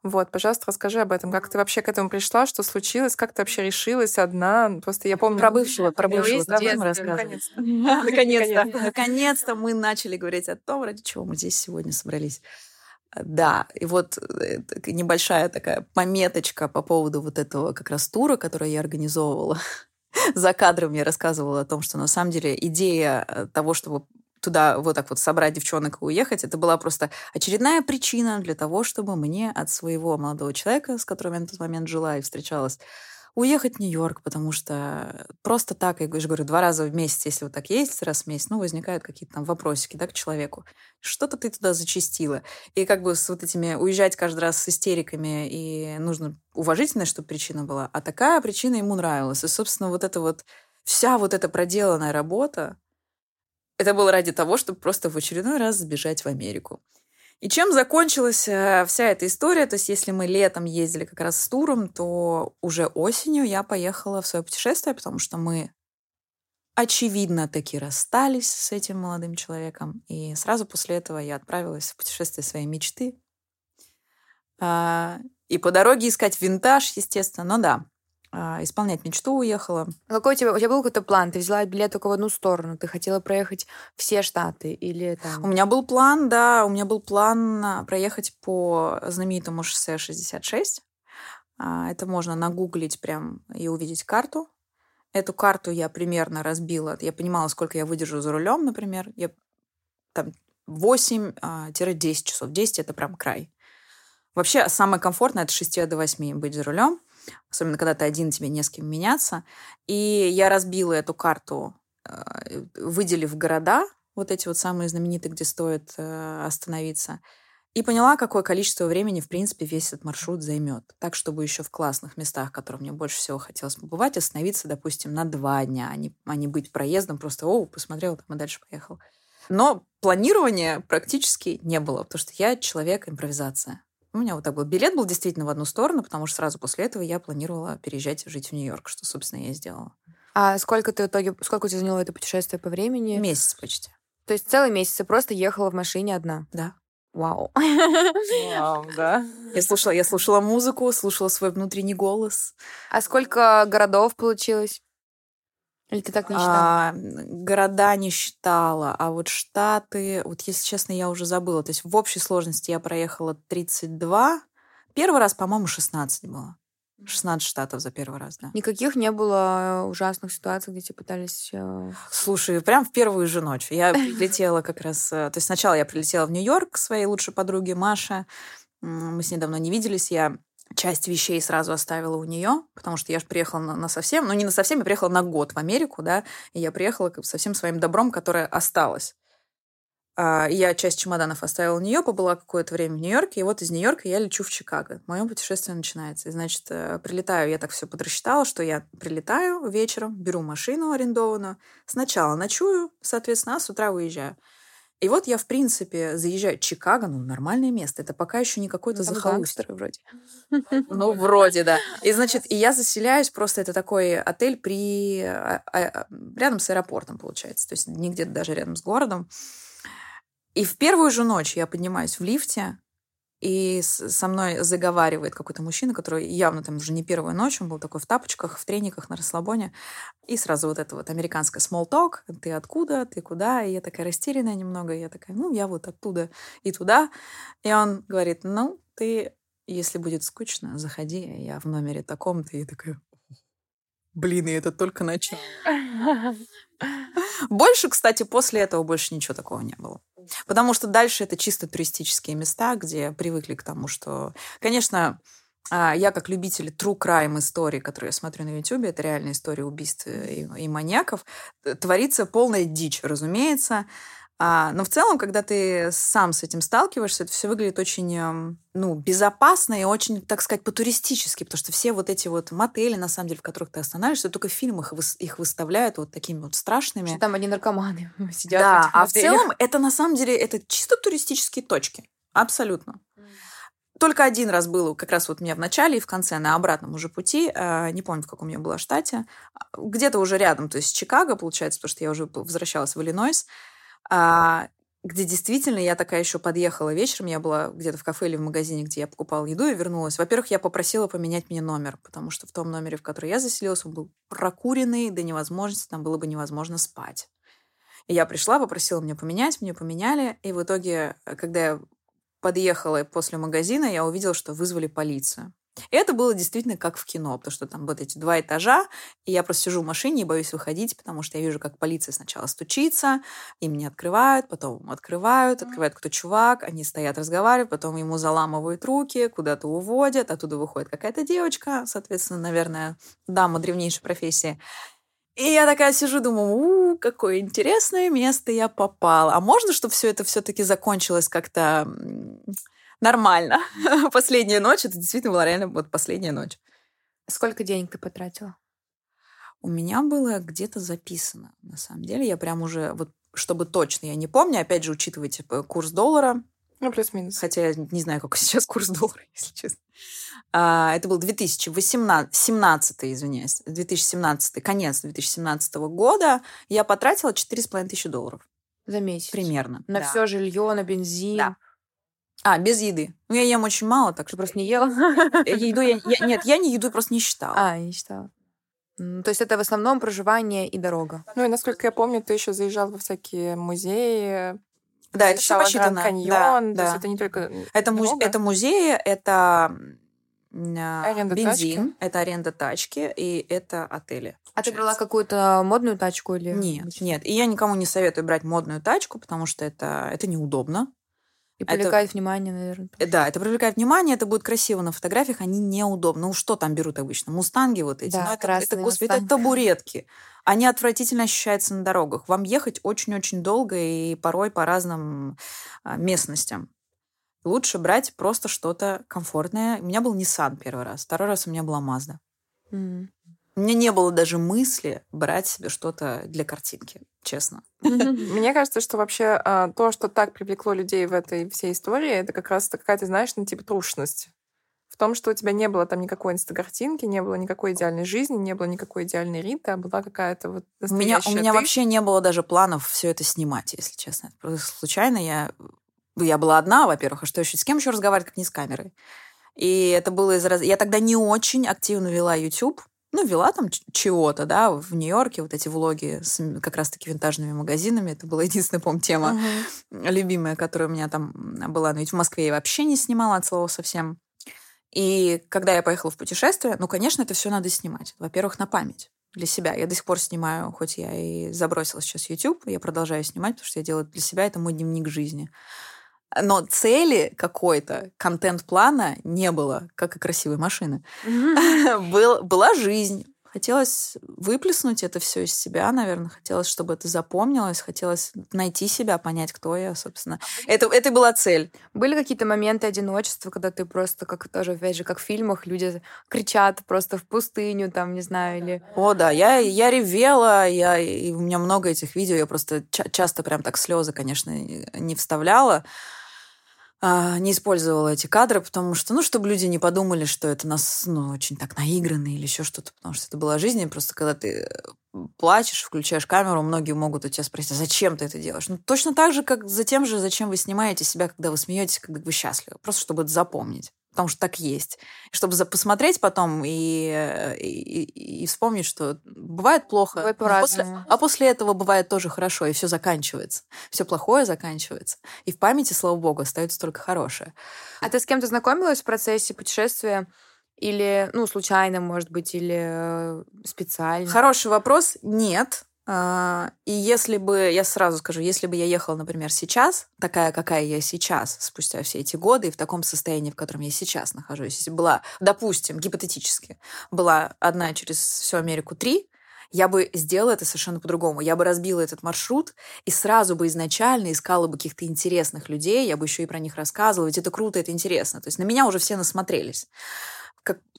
Вот, пожалуйста, расскажи об этом. Как ты вообще к этому пришла? Что случилось? Как ты вообще решилась одна? Просто я помню... Про бывшего, про бывшего, да, рассказывать? [laughs] Наконец-то. Наконец-то мы начали говорить о том, ради чего мы здесь сегодня собрались. Да, и вот э, небольшая такая пометочка по поводу вот этого как раз тура, который я организовывала. [laughs] За кадром я рассказывала о том, что на самом деле идея э, того, чтобы туда вот так вот собрать девчонок и уехать, это была просто очередная причина для того, чтобы мне от своего молодого человека, с которым я на тот момент жила и встречалась, уехать в Нью-Йорк, потому что просто так, я же говорю, два раза в месяц, если вот так есть раз в месяц, ну, возникают какие-то там вопросики, да, к человеку. Что-то ты туда зачистила. И как бы с вот этими уезжать каждый раз с истериками, и нужно уважительная, чтобы причина была, а такая причина ему нравилась. И, собственно, вот это вот вся вот эта проделанная работа, это было ради того, чтобы просто в очередной раз сбежать в Америку. И чем закончилась э, вся эта история? То есть, если мы летом ездили как раз с туром, то уже осенью я поехала в свое путешествие, потому что мы очевидно таки расстались с этим молодым человеком. И сразу после этого я отправилась в путешествие своей мечты. А, и по дороге искать винтаж, естественно. Но да, исполнять мечту уехала. А какой у тебя, у тебя был какой-то план? Ты взяла билет только в одну сторону? Ты хотела проехать все штаты или там... У меня был план, да, у меня был план а, проехать по знаменитому шоссе 66. Это можно нагуглить прям и увидеть карту. Эту карту я примерно разбила. Я понимала, сколько я выдержу за рулем, например. Я там 8-10 часов. 10 — это прям край. Вообще, самое комфортное — с 6 до 8 быть за рулем особенно когда ты один, тебе не с кем меняться. И я разбила эту карту, э, выделив города, вот эти вот самые знаменитые, где стоит э, остановиться, и поняла, какое количество времени, в принципе, весь этот маршрут займет. Так, чтобы еще в классных местах, которые мне больше всего хотелось побывать, остановиться, допустим, на два дня, а не, а не быть проездом, просто, о, посмотрел, там и дальше поехал. Но планирования практически не было, потому что я человек импровизация. У меня вот так был. Билет был действительно в одну сторону, потому что сразу после этого я планировала переезжать жить в Нью-Йорк, что, собственно, я и сделала. А сколько ты в итоге, сколько у тебя заняло это путешествие по времени? Месяц почти. То есть целый месяц ты просто ехала в машине одна? Да. Вау. Вау, [laughs] да. Я слушала, я слушала музыку, слушала свой внутренний голос. А сколько городов получилось? Или ты так не считала? А, города не считала, а вот штаты, вот если честно, я уже забыла. То есть в общей сложности я проехала 32. Первый раз, по-моему, 16 было. 16 штатов за первый раз, да. Никаких не было ужасных ситуаций, где тебе пытались... Э, Слушай, прям в первую же ночь. Я [laughs] прилетела как раз... Э, то есть сначала я прилетела в Нью-Йорк к своей лучшей подруге Маше. Мы с ней давно не виделись. Я часть вещей сразу оставила у нее, потому что я же приехала на, на совсем, ну не на совсем, я приехала на год в Америку, да, и я приехала со всем своим добром, которое осталось. А, я часть чемоданов оставила у нее, побыла какое-то время в Нью-Йорке, и вот из Нью-Йорка я лечу в Чикаго. Мое путешествие начинается. И, значит, э, прилетаю, я так все подрасчитала, что я прилетаю вечером, беру машину арендованную, сначала ночую, соответственно, а с утра выезжаю. И вот я, в принципе, заезжаю в Чикаго, ну, нормальное место. Это пока еще не какой-то захолустье. гангстеры вроде. Ну, вроде, да. И, значит, и я заселяюсь, просто это такой отель при... а, а, рядом с аэропортом, получается. То есть не где-то даже рядом с городом. И в первую же ночь я поднимаюсь в лифте, и со мной заговаривает какой-то мужчина, который явно там уже не первую ночь, он был такой в тапочках, в трениках, на расслабоне. И сразу вот это вот американское small talk. Ты откуда, ты куда? И я такая растерянная немного. И я такая, ну, я вот оттуда и туда. И он говорит, ну, ты, если будет скучно, заходи, я в номере таком-то. И я такая, блин, и это только начало. [laughs] Больше, кстати, после этого больше ничего такого не было. Потому что дальше это чисто туристические места, где привыкли к тому, что, конечно, а, я как любитель true crime истории, которые я смотрю на YouTube, это реальные истории убийств и, и маньяков, т- творится полная дичь, разумеется. А, но в целом, когда ты сам с этим сталкиваешься, это все выглядит очень эм, ну, безопасно и очень, так сказать, по-туристически, потому что все вот эти вот мотели, на самом деле, в которых ты останавливаешься, только в фильмах их выставляют вот такими вот страшными. Что там одни наркоманы [laughs] сидят. в Да, этих а в целом это на самом деле это чисто туристические точки. Абсолютно. Только один раз было, как раз вот у меня в начале и в конце, на обратном уже пути, э, не помню, в каком я была штате, а, где-то уже рядом, то есть Чикаго, получается, потому что я уже возвращалась в Иллинойс, а, где действительно я такая еще подъехала вечером, я была где-то в кафе или в магазине, где я покупала еду и вернулась. Во-первых, я попросила поменять мне номер, потому что в том номере, в который я заселилась, он был прокуренный до невозможности, там было бы невозможно спать. И я пришла, попросила мне поменять, мне поменяли, и в итоге, э, когда я подъехала после магазина, я увидела, что вызвали полицию. И это было действительно как в кино, потому что там вот эти два этажа, и я просто сижу в машине и боюсь выходить, потому что я вижу, как полиция сначала стучится, им не открывают, потом открывают, открывают кто чувак, они стоят, разговаривают, потом ему заламывают руки, куда-то уводят, оттуда выходит какая-то девочка, соответственно, наверное, дама древнейшей профессии. И я такая сижу, думаю, у, какое интересное место я попала. А можно, чтобы все это все-таки закончилось как-то нормально? [laughs] Последняя ночь, это действительно была реально вот последняя ночь. Сколько денег ты потратила? У меня было где-то записано, на самом деле. Я прям уже, вот чтобы точно, я не помню, опять же, учитывайте п- курс доллара, Ну, плюс-минус. хотя я не знаю, какой [laughs] сейчас курс доллара, если честно. А, это был 2018, 17, извиняюсь, 2017, конец 2017 года. Я потратила 4,5 тысячи долларов За месяц. примерно. На Да. все жилье, на бензин. Да. А, без еды. Ну, я ем очень мало, так Ты что просто не ела? [laughs] Еду я, я- нет, я не еду просто не считала. А, я не считала. То есть это в основном проживание и дорога. Ну и насколько я помню, ты еще заезжал во всякие музеи. да, это все посчитано. Гранд Каньон. Да, то да. есть это не только Это, муз- это музеи, это а, Аренда бензин, это аренда тачки и это отели. А ты брала какую-то модную тачку или... Нет, нет. И я никому не советую брать модную тачку, потому что это, это неудобно. И Это- привлекает внимание, наверное. Э, Да, это привлекает внимание, это будет красиво на фотографиях, они неудобны. Ну, что там берут обычно? Мустанги вот эти. Да, ну, это, это, господи, это мустанги. [laughs] табуретки. Они отвратительно ощущаются на дорогах. Вам ехать очень-очень долго и порой по разным а, местностям. Лучше брать просто что-то комфортное. У меня был Nissan первый раз, второй раз у меня была Mazda. М. У меня не было даже мысли брать себе что-то для картинки, честно. [laughs] Мне кажется, что вообще а, то, что так привлекло людей в этой всей истории, это как раз какая-то, знаешь, ну, типа трушность. В том, что у тебя не было там никакой инстагартинки, не было никакой идеальной жизни, не было никакой идеальной Риты, а была какая-то вот У меня, у меня ты. вообще не было даже планов все это снимать, если честно. Просто случайно я... Я была одна, во-первых, а что еще? С кем еще разговаривать, как не с камерой? И это было из раз... Я тогда не очень активно вела YouTube. Ну, вела там чего-то, да, в Нью-Йорке, вот эти влоги с как раз-таки винтажными магазинами. Это была [laughs] единственная, по тема Мгм. любимая, которая у меня там была. Но ведь в Москве я вообще не снимала от слова совсем. И когда я поехала в путешествие, ну, конечно, это все надо снимать. Во-первых, на память для себя. Я до сих пор снимаю, хоть я и забросила сейчас YouTube, я продолжаю снимать, потому что я делаю для себя, это мой дневник жизни. Но цели какой-то, контент-плана не было, как и красивой машины. [laughs] Был, была жизнь, Хотелось выплеснуть это все из себя, наверное. Хотелось, чтобы это запомнилось. Хотелось найти себя, понять, кто я, собственно. Это, это была цель. Были какие-то моменты одиночества, когда ты просто, как тоже, опять же, как в фильмах, люди кричат просто в пустыню, там, не знаю, или... О, да, я, я ревела, я, и у меня много этих видео, я просто ча- часто прям так слезы, конечно, не вставляла. А, не использовала эти кадры, потому что, ну, чтобы люди не подумали, что это нас, ну, очень так наигранно или еще что-то, потому что это была жизнь, просто когда ты э, плачешь, включаешь камеру, многие могут у тебя спросить, а зачем ты это делаешь? Ну, точно так же, как за тем же, зачем вы снимаете себя, когда вы смеетесь, когда вы счастливы. Просто чтобы это запомнить потому что так есть. Чтобы посмотреть потом и, э, и, и вспомнить, что бывает плохо, бывает а, после, а после этого бывает тоже хорошо, и все заканчивается. Все плохое заканчивается. И в памяти, слава богу, остается только хорошее. А ты с кем-то знакомилась в процессе путешествия? Или, ну, случайно, может быть, или э, специально? Хороший вопрос. Нет. А, и если бы, я сразу скажу, если бы я ехала, например, сейчас, такая, какая я сейчас, спустя все эти годы, и в таком состоянии, в котором я сейчас нахожусь, если была, допустим, гипотетически, была одна через всю Америку три, я бы сделала это совершенно по-другому. Я бы разбила этот маршрут и сразу бы изначально искала бы каких-то интересных людей, я бы еще и про них рассказывала, ведь это круто, это интересно. То есть на меня уже все насмотрелись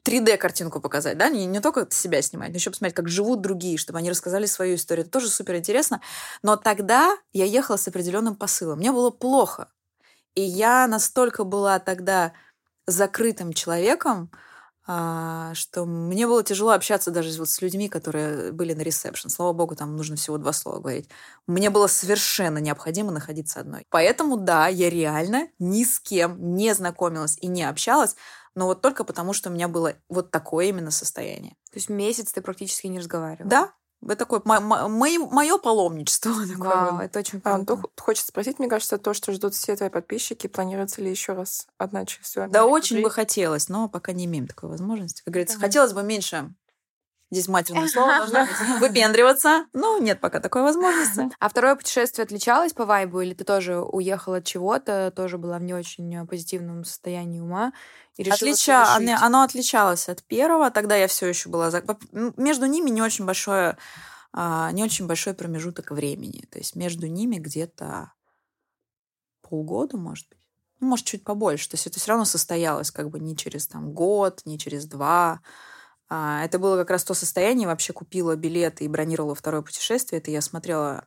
3D-картинку показать, да, не, не только себя снимать, но еще посмотреть, как живут другие, чтобы они рассказали свою историю. Это тоже супер интересно. Но тогда я ехала с определенным посылом. Мне было плохо. И я настолько была тогда закрытым человеком, а, что мне было тяжело общаться даже вот с людьми, которые были на ресепшн. Слава богу, там нужно всего два слова говорить. Мне было совершенно необходимо находиться одной. Поэтому, да, я реально ни с кем не знакомилась и не общалась, но вот только потому, что у меня было вот такое именно состояние. То есть месяц ты практически не разговаривала? Да, это такое мое паломничество. [laughs] Вау, это очень а, круто. А, хочется спросить, мне кажется, то, что ждут все твои подписчики, планируется ли еще раз одна через всю Да, очень бы хотелось, но пока не имеем такой возможности. Как говорится, хотелось бы меньше Здесь матерное слово должно выпендриваться. Ну, нет пока такой возможности. А второе путешествие отличалось по вайбу? Или ты тоже уехала от чего-то, тоже была в не очень позитивном состоянии ума? И Отлича... оно, оно отличалось от первого. Тогда я все еще была... Между ними не очень большое а, не очень большой промежуток времени. То есть между ними где-то полгода, может быть. Ну, может, чуть побольше. То есть это все равно состоялось как бы не через там, год, не через два. А, это было как раз то состояние, вообще купила билеты и бронировала второе путешествие. Это я смотрела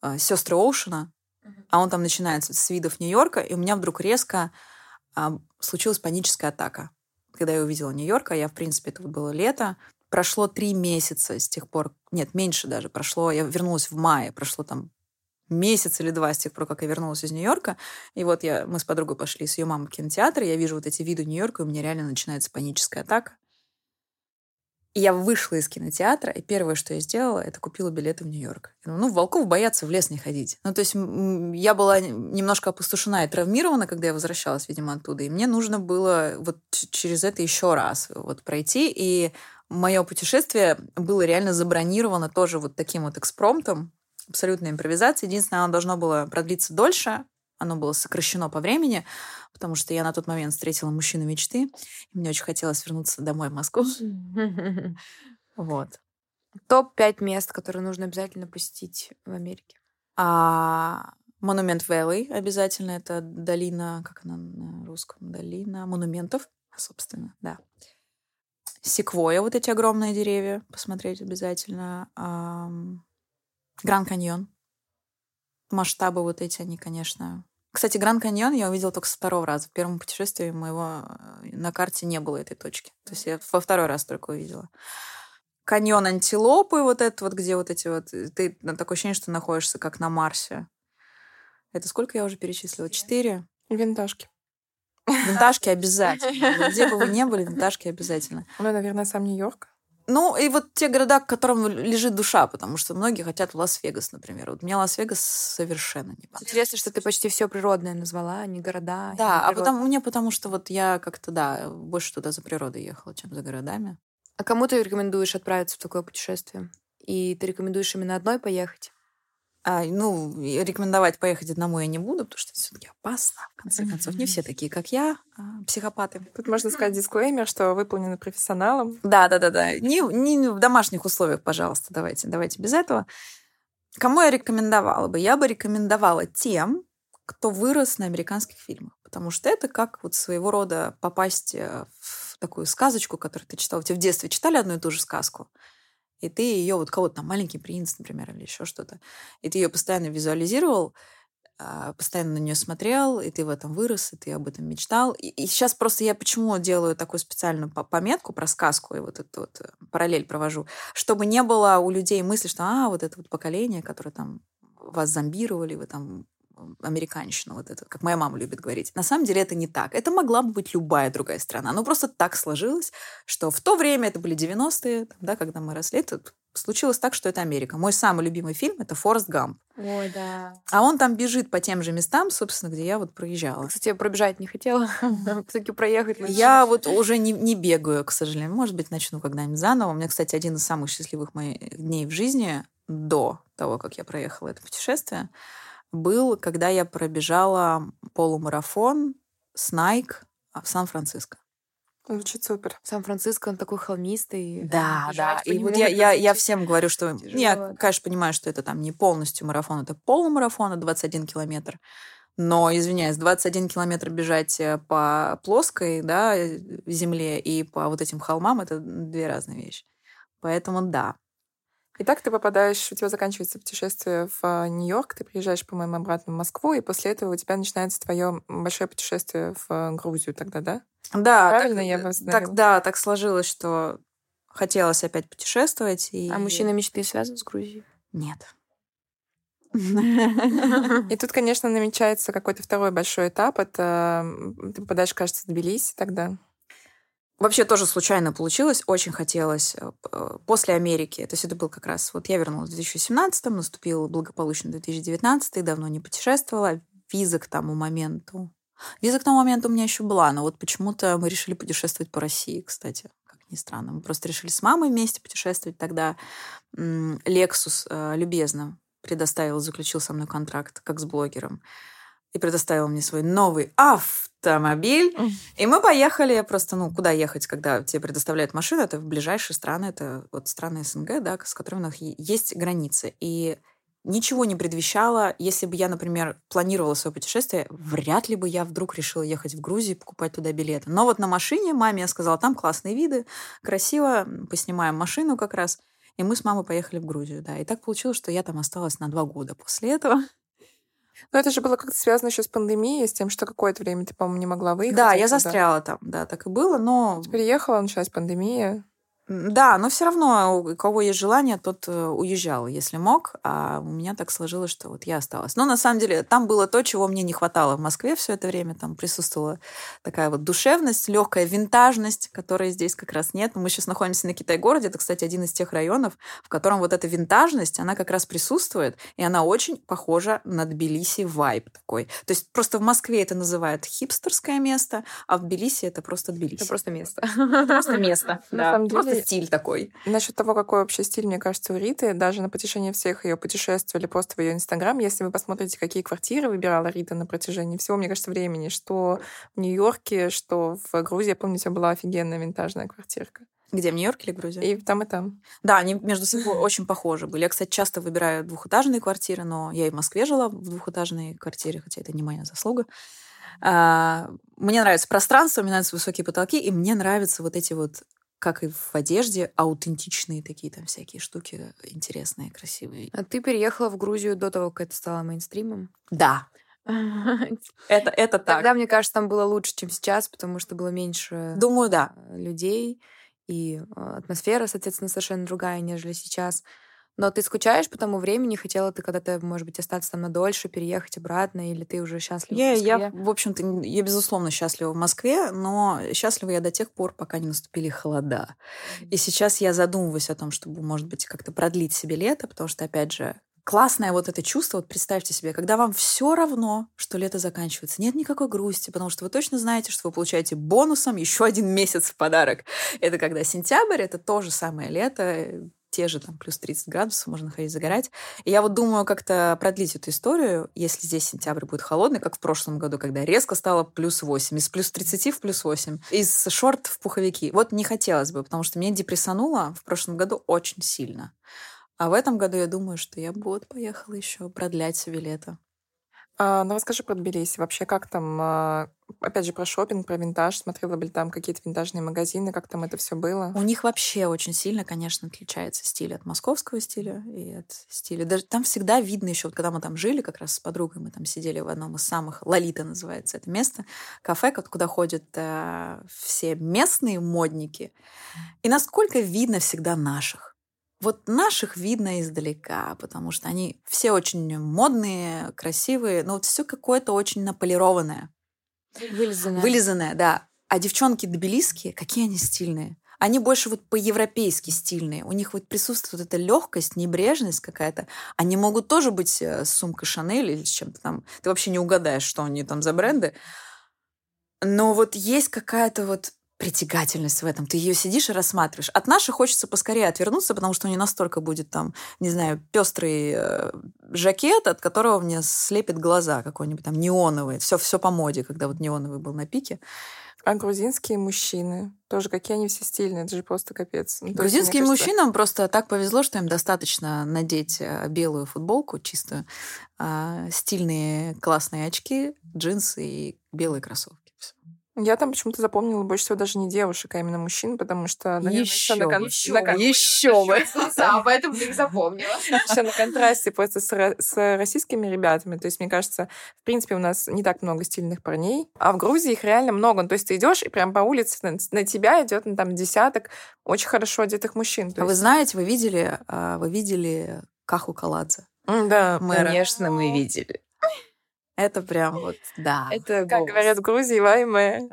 а, «Сестры Оушена», а он там начинается с видов Нью-Йорка, и у меня вдруг резко а, случилась паническая атака. Когда я увидела Нью-Йорк, а я, в принципе, это было лето, прошло три месяца с тех пор, нет, меньше даже, прошло, я вернулась в мае, прошло там месяц или два с тех пор, как я вернулась из Нью-Йорка. И вот я, мы с подругой пошли с ее мамой в кинотеатр, я вижу вот эти виды Нью-Йорка, и у меня реально начинается паническая атака. И я вышла из кинотеатра, и первое, что я сделала, это купила билеты в Нью-Йорк. Ну, волков боятся в лес не ходить. Ну, то есть я была немножко опустошена и травмирована, когда я возвращалась, видимо, оттуда. И мне нужно было вот через это еще раз вот пройти. И мое путешествие было реально забронировано тоже вот таким вот экспромтом, абсолютная импровизация. Единственное, оно должно было продлиться дольше, оно было сокращено по времени, потому что я на тот момент встретила мужчину мечты, и мне очень хотелось вернуться домой в Москву. [laughs] Вот. Топ-5 мест, которые нужно обязательно посетить в Америке. А, Монумент Вэлли обязательно. Это долина, как она на русском? Долина монументов, собственно, да. Секвоя, вот эти огромные деревья, посмотреть обязательно. Гранд Каньон. Масштабы вот эти, они, конечно, кстати, Гранд Каньон я увидела только со второго раза. В первом путешествии моего э, на карте не было этой точки. То есть я во второй раз только увидела. Каньон Антилопы, вот этот вот, где вот эти вот... Э, ты такое ощущение, что находишься как на Марсе. Это сколько я уже перечислила? Четыре? Винтажки. Винтажки [laughs] обязательно. Где бы вы не были, винтажки обязательно. Ну, наверное, сам Нью-Йорк. Ну, и вот те города, к которым лежит душа, потому что многие хотят в Лас-Вегас, например. Вот мне Лас-Вегас совершенно не понравился. Интересно, что ты почти все природное назвала, а не города. Да, а потому, мне потому что вот я как-то, да, больше туда за природой ехала, чем за городами. А кому ты рекомендуешь отправиться в такое путешествие? И ты рекомендуешь именно одной поехать? А, ну, рекомендовать поехать одному я не буду, потому что это все-таки опасно. В конце концов, не все такие, как я, а, психопаты. Тут можно сказать дисклеймер, что выполнено профессионалом. Да, да, да, да. Не, не в домашних условиях, пожалуйста, давайте, давайте без этого. Кому я рекомендовала бы? Я бы рекомендовала тем, кто вырос на американских фильмах. Потому что это как вот своего рода попасть э, в такую сказочку, которую ты читал. Тебе в детстве читали одну и ту же сказку? И ты ее, вот кого-то там, «Маленький принц», например, или еще что-то. И ты ее постоянно визуализировал, а, постоянно на нее смотрел, и ты в этом вырос, и ты об этом мечтал. И, и сейчас просто я почему делаю такую специальную пометку про сказку и вот эту вот э, параллель провожу, чтобы не было у людей мысли, что а, вот это вот поколение, которое там вас зомбировали, вы там американщину, вот это, как моя мама любит говорить. На самом деле это не так. Это могла бы быть любая другая страна. Но просто так сложилось, что в то время, это были 90-е, да, когда мы росли, это случилось так, что это Америка. Мой самый любимый фильм — это «Форест Гамп». Ой, да. А он там бежит по тем же местам, собственно, где я вот проезжала. Кстати, я пробежать не хотела. [laughs] Все-таки проехать. Я вот уже не, не бегаю, к сожалению. Может быть, начну когда-нибудь заново. У меня, кстати, один из самых счастливых моих дней в жизни до того, как я проехала это путешествие — был, когда я пробежала полумарафон с Nike в Сан-Франциско. Звучит супер. Сан-Франциско, он такой холмистый. Да, да. И вот я, я, я всем говорю, что... Тяжело. Я, конечно, понимаю, что это там не полностью марафон, это полумарафон, 21 километр. Но, извиняюсь, 21 километр бежать э, по плоской да, э, земле и по вот этим холмам — это две разные вещи. Поэтому да, и так ты попадаешь, у тебя заканчивается путешествие в а, Нью-Йорк, ты приезжаешь, по-моему, обратно в Москву, и после этого у тебя начинается твое большое путешествие в а, Грузию тогда, да? Да. Правильно так, я вас так, Да, так сложилось, что хотелось опять путешествовать. И... А мужчина мечты связан с Грузией? Нет. И тут, конечно, намечается какой-то второй большой этап. Это ты попадаешь, кажется, в Тбилиси тогда. Вообще тоже случайно получилось, очень хотелось. Э, э, после Америки, то есть это был как раз, вот я вернулась в 2017, наступил благополучно 2019, давно не путешествовала, виза к тому моменту. Виза к тому моменту у меня еще была, но вот почему-то мы решили путешествовать по России, кстати, как ни странно. Мы просто решили с мамой вместе путешествовать. Тогда Lexus э, любезно предоставил, заключил со мной контракт, как с блогером и предоставил мне свой новый автомобиль. И мы поехали просто, ну, куда ехать, когда тебе предоставляют машину? Это в ближайшие страны, это вот страны СНГ, да, с которыми у нас есть границы. И ничего не предвещало. Если бы я, например, планировала свое путешествие, вряд ли бы я вдруг решила ехать в Грузию и покупать туда билеты. Но вот на машине маме я сказала, там классные виды, красиво, поснимаем машину как раз. И мы с мамой поехали в Грузию, да. И так получилось, что я там осталась на два года после этого. Но это же было как-то связано еще с пандемией, с тем, что какое-то время ты, по-моему, не могла выехать. Да, я застряла там, да, так и было, но... Переехала, началась пандемия. Да, но все равно у кого есть желание, тот э, уезжал, если мог. А у меня так сложилось, что вот я осталась. Но на самом деле там было то, чего мне не хватало в Москве все это время. Там присутствовала такая вот душевность, легкая винтажность, которой здесь как раз нет. Мы сейчас находимся на Китай-городе. Это, кстати, один из тех районов, в котором вот эта винтажность, она как раз присутствует, и она очень похожа на Тбилиси вайб такой. То есть просто в Москве это называют хипстерское место, а в Тбилиси это просто Тбилиси. Это просто место. [laughs] Просто место. На самом деле стиль такой. Насчет того, какой вообще стиль, мне кажется, у Риты, даже на протяжении всех ее путешествий или просто в ее Инстаграм, если вы посмотрите, какие квартиры выбирала Рита на протяжении всего, мне кажется, времени, что в Нью-Йорке, что в Грузии, я помню, у тебя была офигенная винтажная квартирка. Где, в Нью-Йорке или Грузии? И там, и там. Да, они между собой очень похожи были. Я, кстати, часто выбираю двухэтажные квартиры, но я и в Москве жила в двухэтажной квартире, хотя это не моя заслуга. А, мне нравится пространство, мне нравятся высокие потолки, и мне нравятся вот эти вот как и в одежде, аутентичные такие там всякие штуки интересные, красивые. А ты переехала в Грузию до того, как это стало мейнстримом? Да. [laughs] Это, это так. Тогда, мне кажется, там было лучше, чем сейчас, потому что было меньше Думаю, да. людей, и а, атмосфера, соответственно, совершенно другая, нежели сейчас. Но ты скучаешь по тому времени? Хотела ты когда-то, может быть, остаться там надольше, переехать обратно, или ты уже счастлива я, в Москве? Я, в общем-то, я, безусловно, счастлива в Москве, но счастлива я до тех пор, пока не наступили холода. И сейчас я задумываюсь о том, чтобы, может быть, как-то продлить себе лето, потому что, опять же, классное вот это чувство, вот представьте себе, когда вам все равно, что лето заканчивается, нет никакой грусти, потому что вы точно знаете, что вы получаете бонусом еще один месяц в подарок. Это когда сентябрь, это то же самое лето, те же там плюс 30 градусов, можно ходить загорать. И я вот думаю как-то продлить эту историю, если здесь сентябрь будет холодный, как в прошлом году, когда резко стало плюс 8, из плюс 30 в плюс 8, из шорт в пуховики. Вот не хотелось бы, потому что меня депрессануло в прошлом году очень сильно. А в этом году я думаю, что я бы вот поехала еще продлять себе лето. А, ну, расскажи про Тбилиси. Вообще, как там, а, опять же, про шопинг, про винтаж. Смотрела бы там какие-то винтажные магазины, как там это все было? У них вообще очень сильно, конечно, отличается стиль от московского стиля и от стиля. Даже там всегда видно еще, вот когда мы там жили, как раз с подругой, мы там сидели в одном из самых, Лолита называется это место, кафе, куда ходят э, все местные модники. И насколько видно всегда наших. Вот наших видно издалека, потому что они все очень модные, красивые, но вот все какое-то очень наполированное. Вылизанное. Вылизанное, да. А девчонки тбилисские, какие они стильные. Они больше вот по-европейски стильные. У них вот присутствует эта легкость, небрежность какая-то. Они могут тоже быть э, с сумкой Шанель или с чем-то там. Ты вообще не угадаешь, что они там за бренды. Но вот есть какая-то вот притягательность в этом. Ты ее сидишь и рассматриваешь. От нашей хочется поскорее отвернуться, потому что у нее настолько будет там, не знаю, пестрый э, жакет, от которого мне слепит глаза какой-нибудь там неоновый. Все, все по моде, когда вот неоновый был на пике. А грузинские мужчины? Тоже какие они все стильные, это же просто капец. Ну, Грузинским кажется... мужчинам просто так повезло, что им достаточно надеть э, белую футболку чистую, а, стильные классные очки, джинсы и белые кроссовки. Я там почему-то запомнила больше всего даже не девушек, а именно мужчин, потому что... Наверное, еще, на кон... еще, на кон... еще бы. А поэтому ты их запомнила. [laughs] Еще на контрасте просто с, с российскими ребятами. То есть, мне кажется, в принципе, у нас не так много стильных парней, а в Грузии их реально много. То есть ты идешь, и прям по улице на, на тебя идет ну, там десяток очень хорошо одетых мужчин. А есть... вы знаете, вы видели, а, вы видели Каху Каладзе? Да, мэра. конечно, мы видели. Это прям вот, да. Это, как голос. говорят в Грузии, вайме.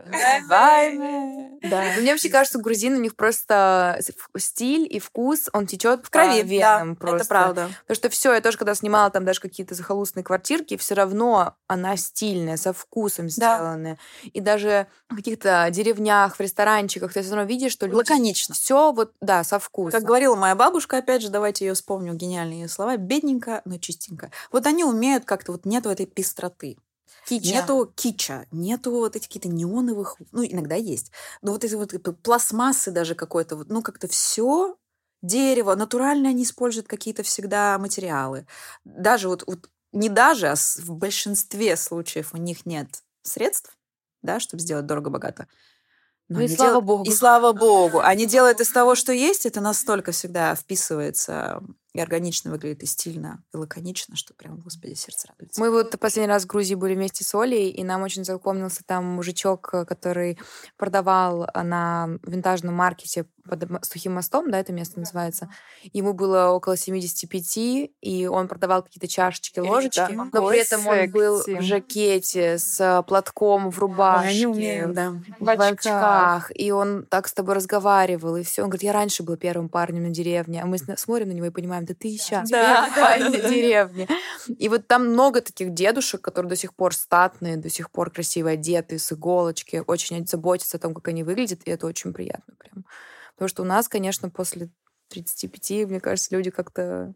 Вайме. Да. Мне вообще кажется, грузин у них просто стиль и вкус, он течет в крови. Венам да, просто. это правда. Потому что все, я тоже когда снимала там даже какие-то захолустные квартирки, все равно она стильная, со вкусом сделанная. Да. И даже в каких-то деревнях, в ресторанчиках ты все равно видишь, что люди... Лаконично. Все вот, да, со вкусом. Как говорила моя бабушка, опять же, давайте ее вспомню, гениальные ее слова, бедненько, но чистенько. Вот они умеют как-то, вот нет этой пестроты красоты. Кича. Нету кича, нету вот этих каких-то неоновых, ну, иногда есть, но вот эти вот пластмассы даже какой-то, вот, ну, как-то все дерево, натурально они используют какие-то всегда материалы. Даже вот, вот не даже, а в большинстве случаев у них нет средств, да, чтобы сделать дорого-богато. Но ну и слава дел... богу. И слава [laughs] богу. Они делают из того, что есть, это настолько всегда вписывается и органично выглядит, и стильно, и лаконично, что прям, господи, сердце радуется. Мы вот последний раз в Грузии были вместе с Олей, и нам очень запомнился там мужичок, который продавал на винтажном маркете под Сухим мостом, да, это место называется. Ему было около 75, и он продавал какие-то чашечки, ложечки, да, но при этом он был в жакете с платком в рубашке, Ой, да. в очках. И он так с тобой разговаривал, и все. Он говорит, я раньше был первым парнем на деревне, а мы смотрим на него и понимаем, да ты сейчас да. [laughs] парень на деревне. И вот там много таких дедушек, которые до сих пор статные, до сих пор красиво одеты, с иголочки, очень заботятся о том, как они выглядят, и это очень приятно прям. Потому что у нас, конечно, после 35, мне кажется, люди как-то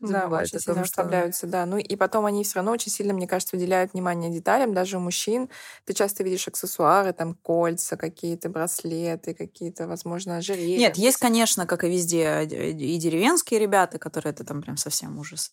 да, очень сильно расслабляются, что... да. Ну и потом они все равно очень сильно, мне кажется, уделяют внимание деталям, даже у мужчин. Ты часто видишь аксессуары, там кольца какие-то, браслеты какие-то, возможно, ожерелья. Нет, есть, конечно, как и везде, и деревенские ребята, которые это там прям совсем ужас.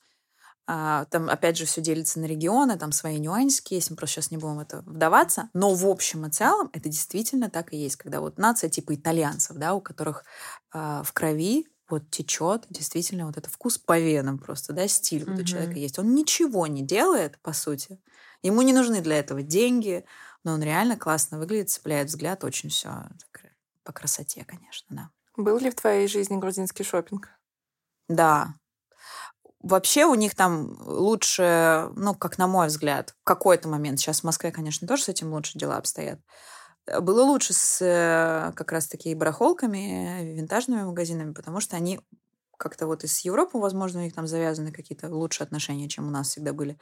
А, там, опять же, все делится на регионы, там свои нюансики есть, мы просто сейчас не будем это вдаваться. Но в общем и целом это действительно так и есть, когда вот нация типа итальянцев, да, у которых а, в крови вот течет действительно вот этот вкус по венам просто, да, стиль mm-hmm. вот у человека есть. Он ничего не делает, по сути. Ему не нужны для этого деньги, но он реально классно выглядит, цепляет взгляд, очень все по красоте, конечно, да. Был ли в твоей жизни грузинский шопинг? Да, Вообще у них там лучше, ну, как на мой взгляд, в какой-то момент, сейчас в Москве, конечно, тоже с этим лучше дела обстоят, было лучше с э, как раз-таки барахолками, винтажными магазинами, потому что они как-то вот из Европы, возможно, у них там завязаны какие-то лучшие отношения, чем у нас всегда были.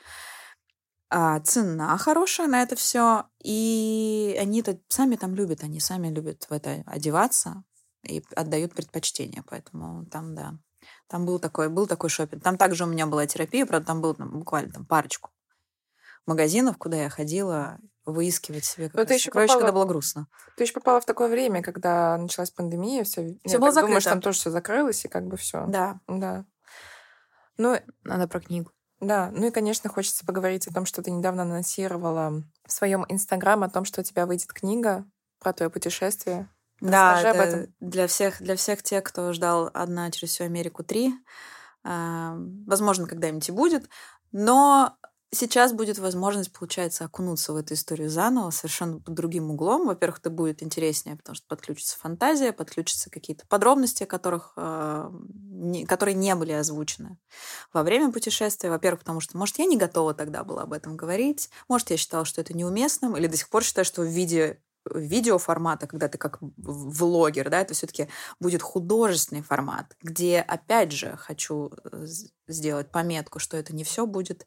А цена хорошая на это все, и они это сами там любят, они сами любят в это одеваться, и отдают предпочтение. Поэтому там, да, там был такой, был такой шопинг. Там также у меня была терапия, правда, там было там, буквально там, парочку магазинов, куда я ходила выискивать себе как ты еще попала... когда было грустно. Ты еще попала в такое время, когда началась пандемия, все. Все было закрыто. Думаешь, там тоже все закрылось, и как бы все. Да. Да. Ну, надо про книгу. Да, ну и, конечно, хочется поговорить о том, что ты недавно анонсировала в своем Инстаграм о том, что у тебя выйдет книга про твое путешествие. Да, Расскажи об этом. для всех, для всех тех, кто ждал «Одна через всю Америку 3», а, возможно, когда-нибудь и будет, но сейчас будет возможность, получается, окунуться в эту историю заново, совершенно под другим углом. Во-первых, это будет интереснее, потому что подключится фантазия, подключатся какие-то подробности, которых, э, не, которые не были озвучены во время путешествия. Во-первых, потому что, может, я не готова тогда была об этом говорить, может, я считала, что это неуместным, или до сих пор считаю, что в виде видеоформата, когда ты как влогер, да, это все-таки будет художественный формат, где, опять же, хочу э, сделать пометку, что это не все будет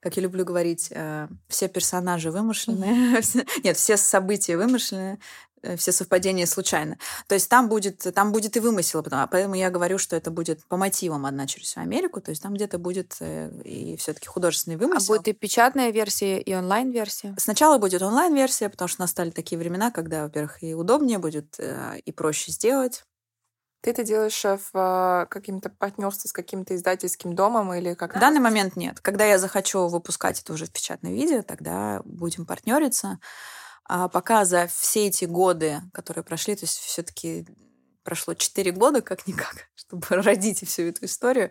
как я люблю говорить, э, все персонажи вымышленные, [laughs] нет, все события вымышленные, все совпадения случайно. То есть там будет, там будет и вымысел, поэтому я говорю, что это будет по мотивам «Одна через всю Америку», то есть там где-то будет э, и все таки художественный а вымысел. А будет и печатная версия, и онлайн-версия? Сначала будет онлайн-версия, потому что настали такие времена, когда, во-первых, и удобнее будет, и проще сделать. Ты это делаешь э, в а, каким-то партнерстве с каким-то издательским домом или как? В данный момент нет. Когда я захочу выпускать это уже в печатном виде, тогда будем партнериться. А пока за все эти годы, которые прошли, то есть все-таки прошло 4 года как-никак, [laughs] чтобы родить всю эту историю,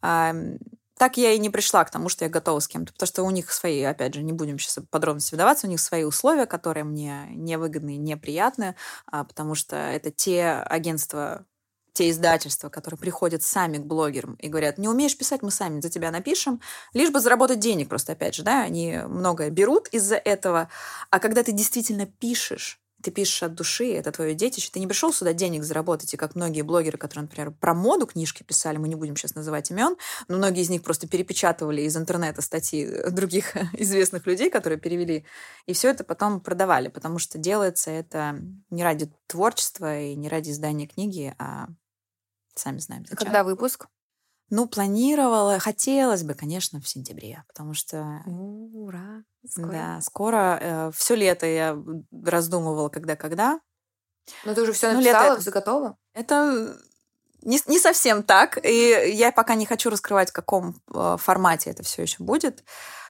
так я и не пришла к тому, что я готова с кем-то, потому что у них свои, опять же, не будем сейчас подробности вдаваться, у них свои условия, которые мне невыгодны, неприятны, а, потому что это те агентства те издательства, которые приходят сами к блогерам и говорят, не умеешь писать, мы сами за тебя напишем, лишь бы заработать денег просто, опять же, да, они многое берут из-за этого, а когда ты действительно пишешь, ты пишешь от души, это твое детище, ты не пришел сюда денег заработать, и как многие блогеры, которые, например, про моду книжки писали, мы не будем сейчас называть имен, но многие из них просто перепечатывали из интернета статьи других [laughs] известных людей, которые перевели, и все это потом продавали, потому что делается это не ради творчества и не ради издания книги, а Сами знаем, зачем. Когда выпуск? Ну, планировала, хотелось бы, конечно, в сентябре, потому что... Ура! Скоро. Да, скоро. Э, все лето я раздумывала, когда-когда. Но ты уже все написала, лето... все готово? Это не, не совсем так. И я пока не хочу раскрывать, в каком э, формате это все еще будет.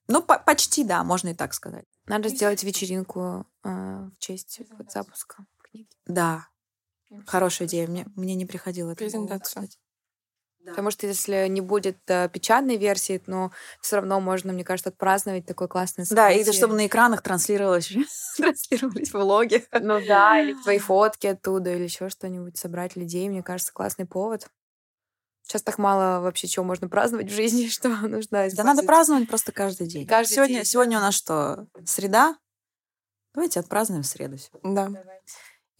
Ну, по почти, да, можно и так сказать. Надо сделать вечеринку э, в честь запуска книги. Да, Хорошая идея. Мне, мне не приходило это. Презентацию. Да. Потому что если не будет э, печатной версии, но все равно можно, мне кажется, отпраздновать такой классный событие. Да, и чтобы на экранах транслировалось, [laughs] транслировались влоги. Ну да, или твои [gasps] фотки оттуда, или еще что-нибудь, собрать людей, мне кажется, классный повод. Сейчас так мало вообще чего можно праздновать в жизни, [laughs] что нужно Да надо праздновать просто каждый день. Каждый сегодня, день. Сегодня у нас что, среда? Давайте отпразднуем в среду. Да.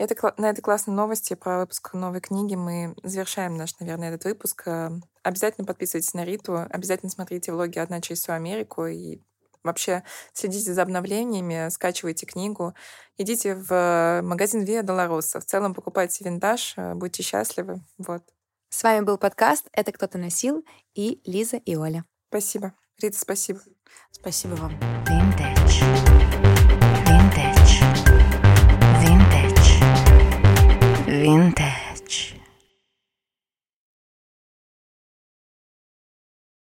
Это, на этой классной новости про выпуск новой книги мы завершаем наш, наверное, этот выпуск. Э, обязательно подписывайтесь на Риту, обязательно смотрите влоги «Одна через всю Америку» и вообще следите за обновлениями, скачивайте книгу, идите в магазин Виа Долороса. В целом покупайте винтаж, э, будьте счастливы. Вот. С вами был подкаст «Это кто-то носил» и Лиза и Оля. Спасибо. Рита, спасибо. Спасибо вам. Vintage.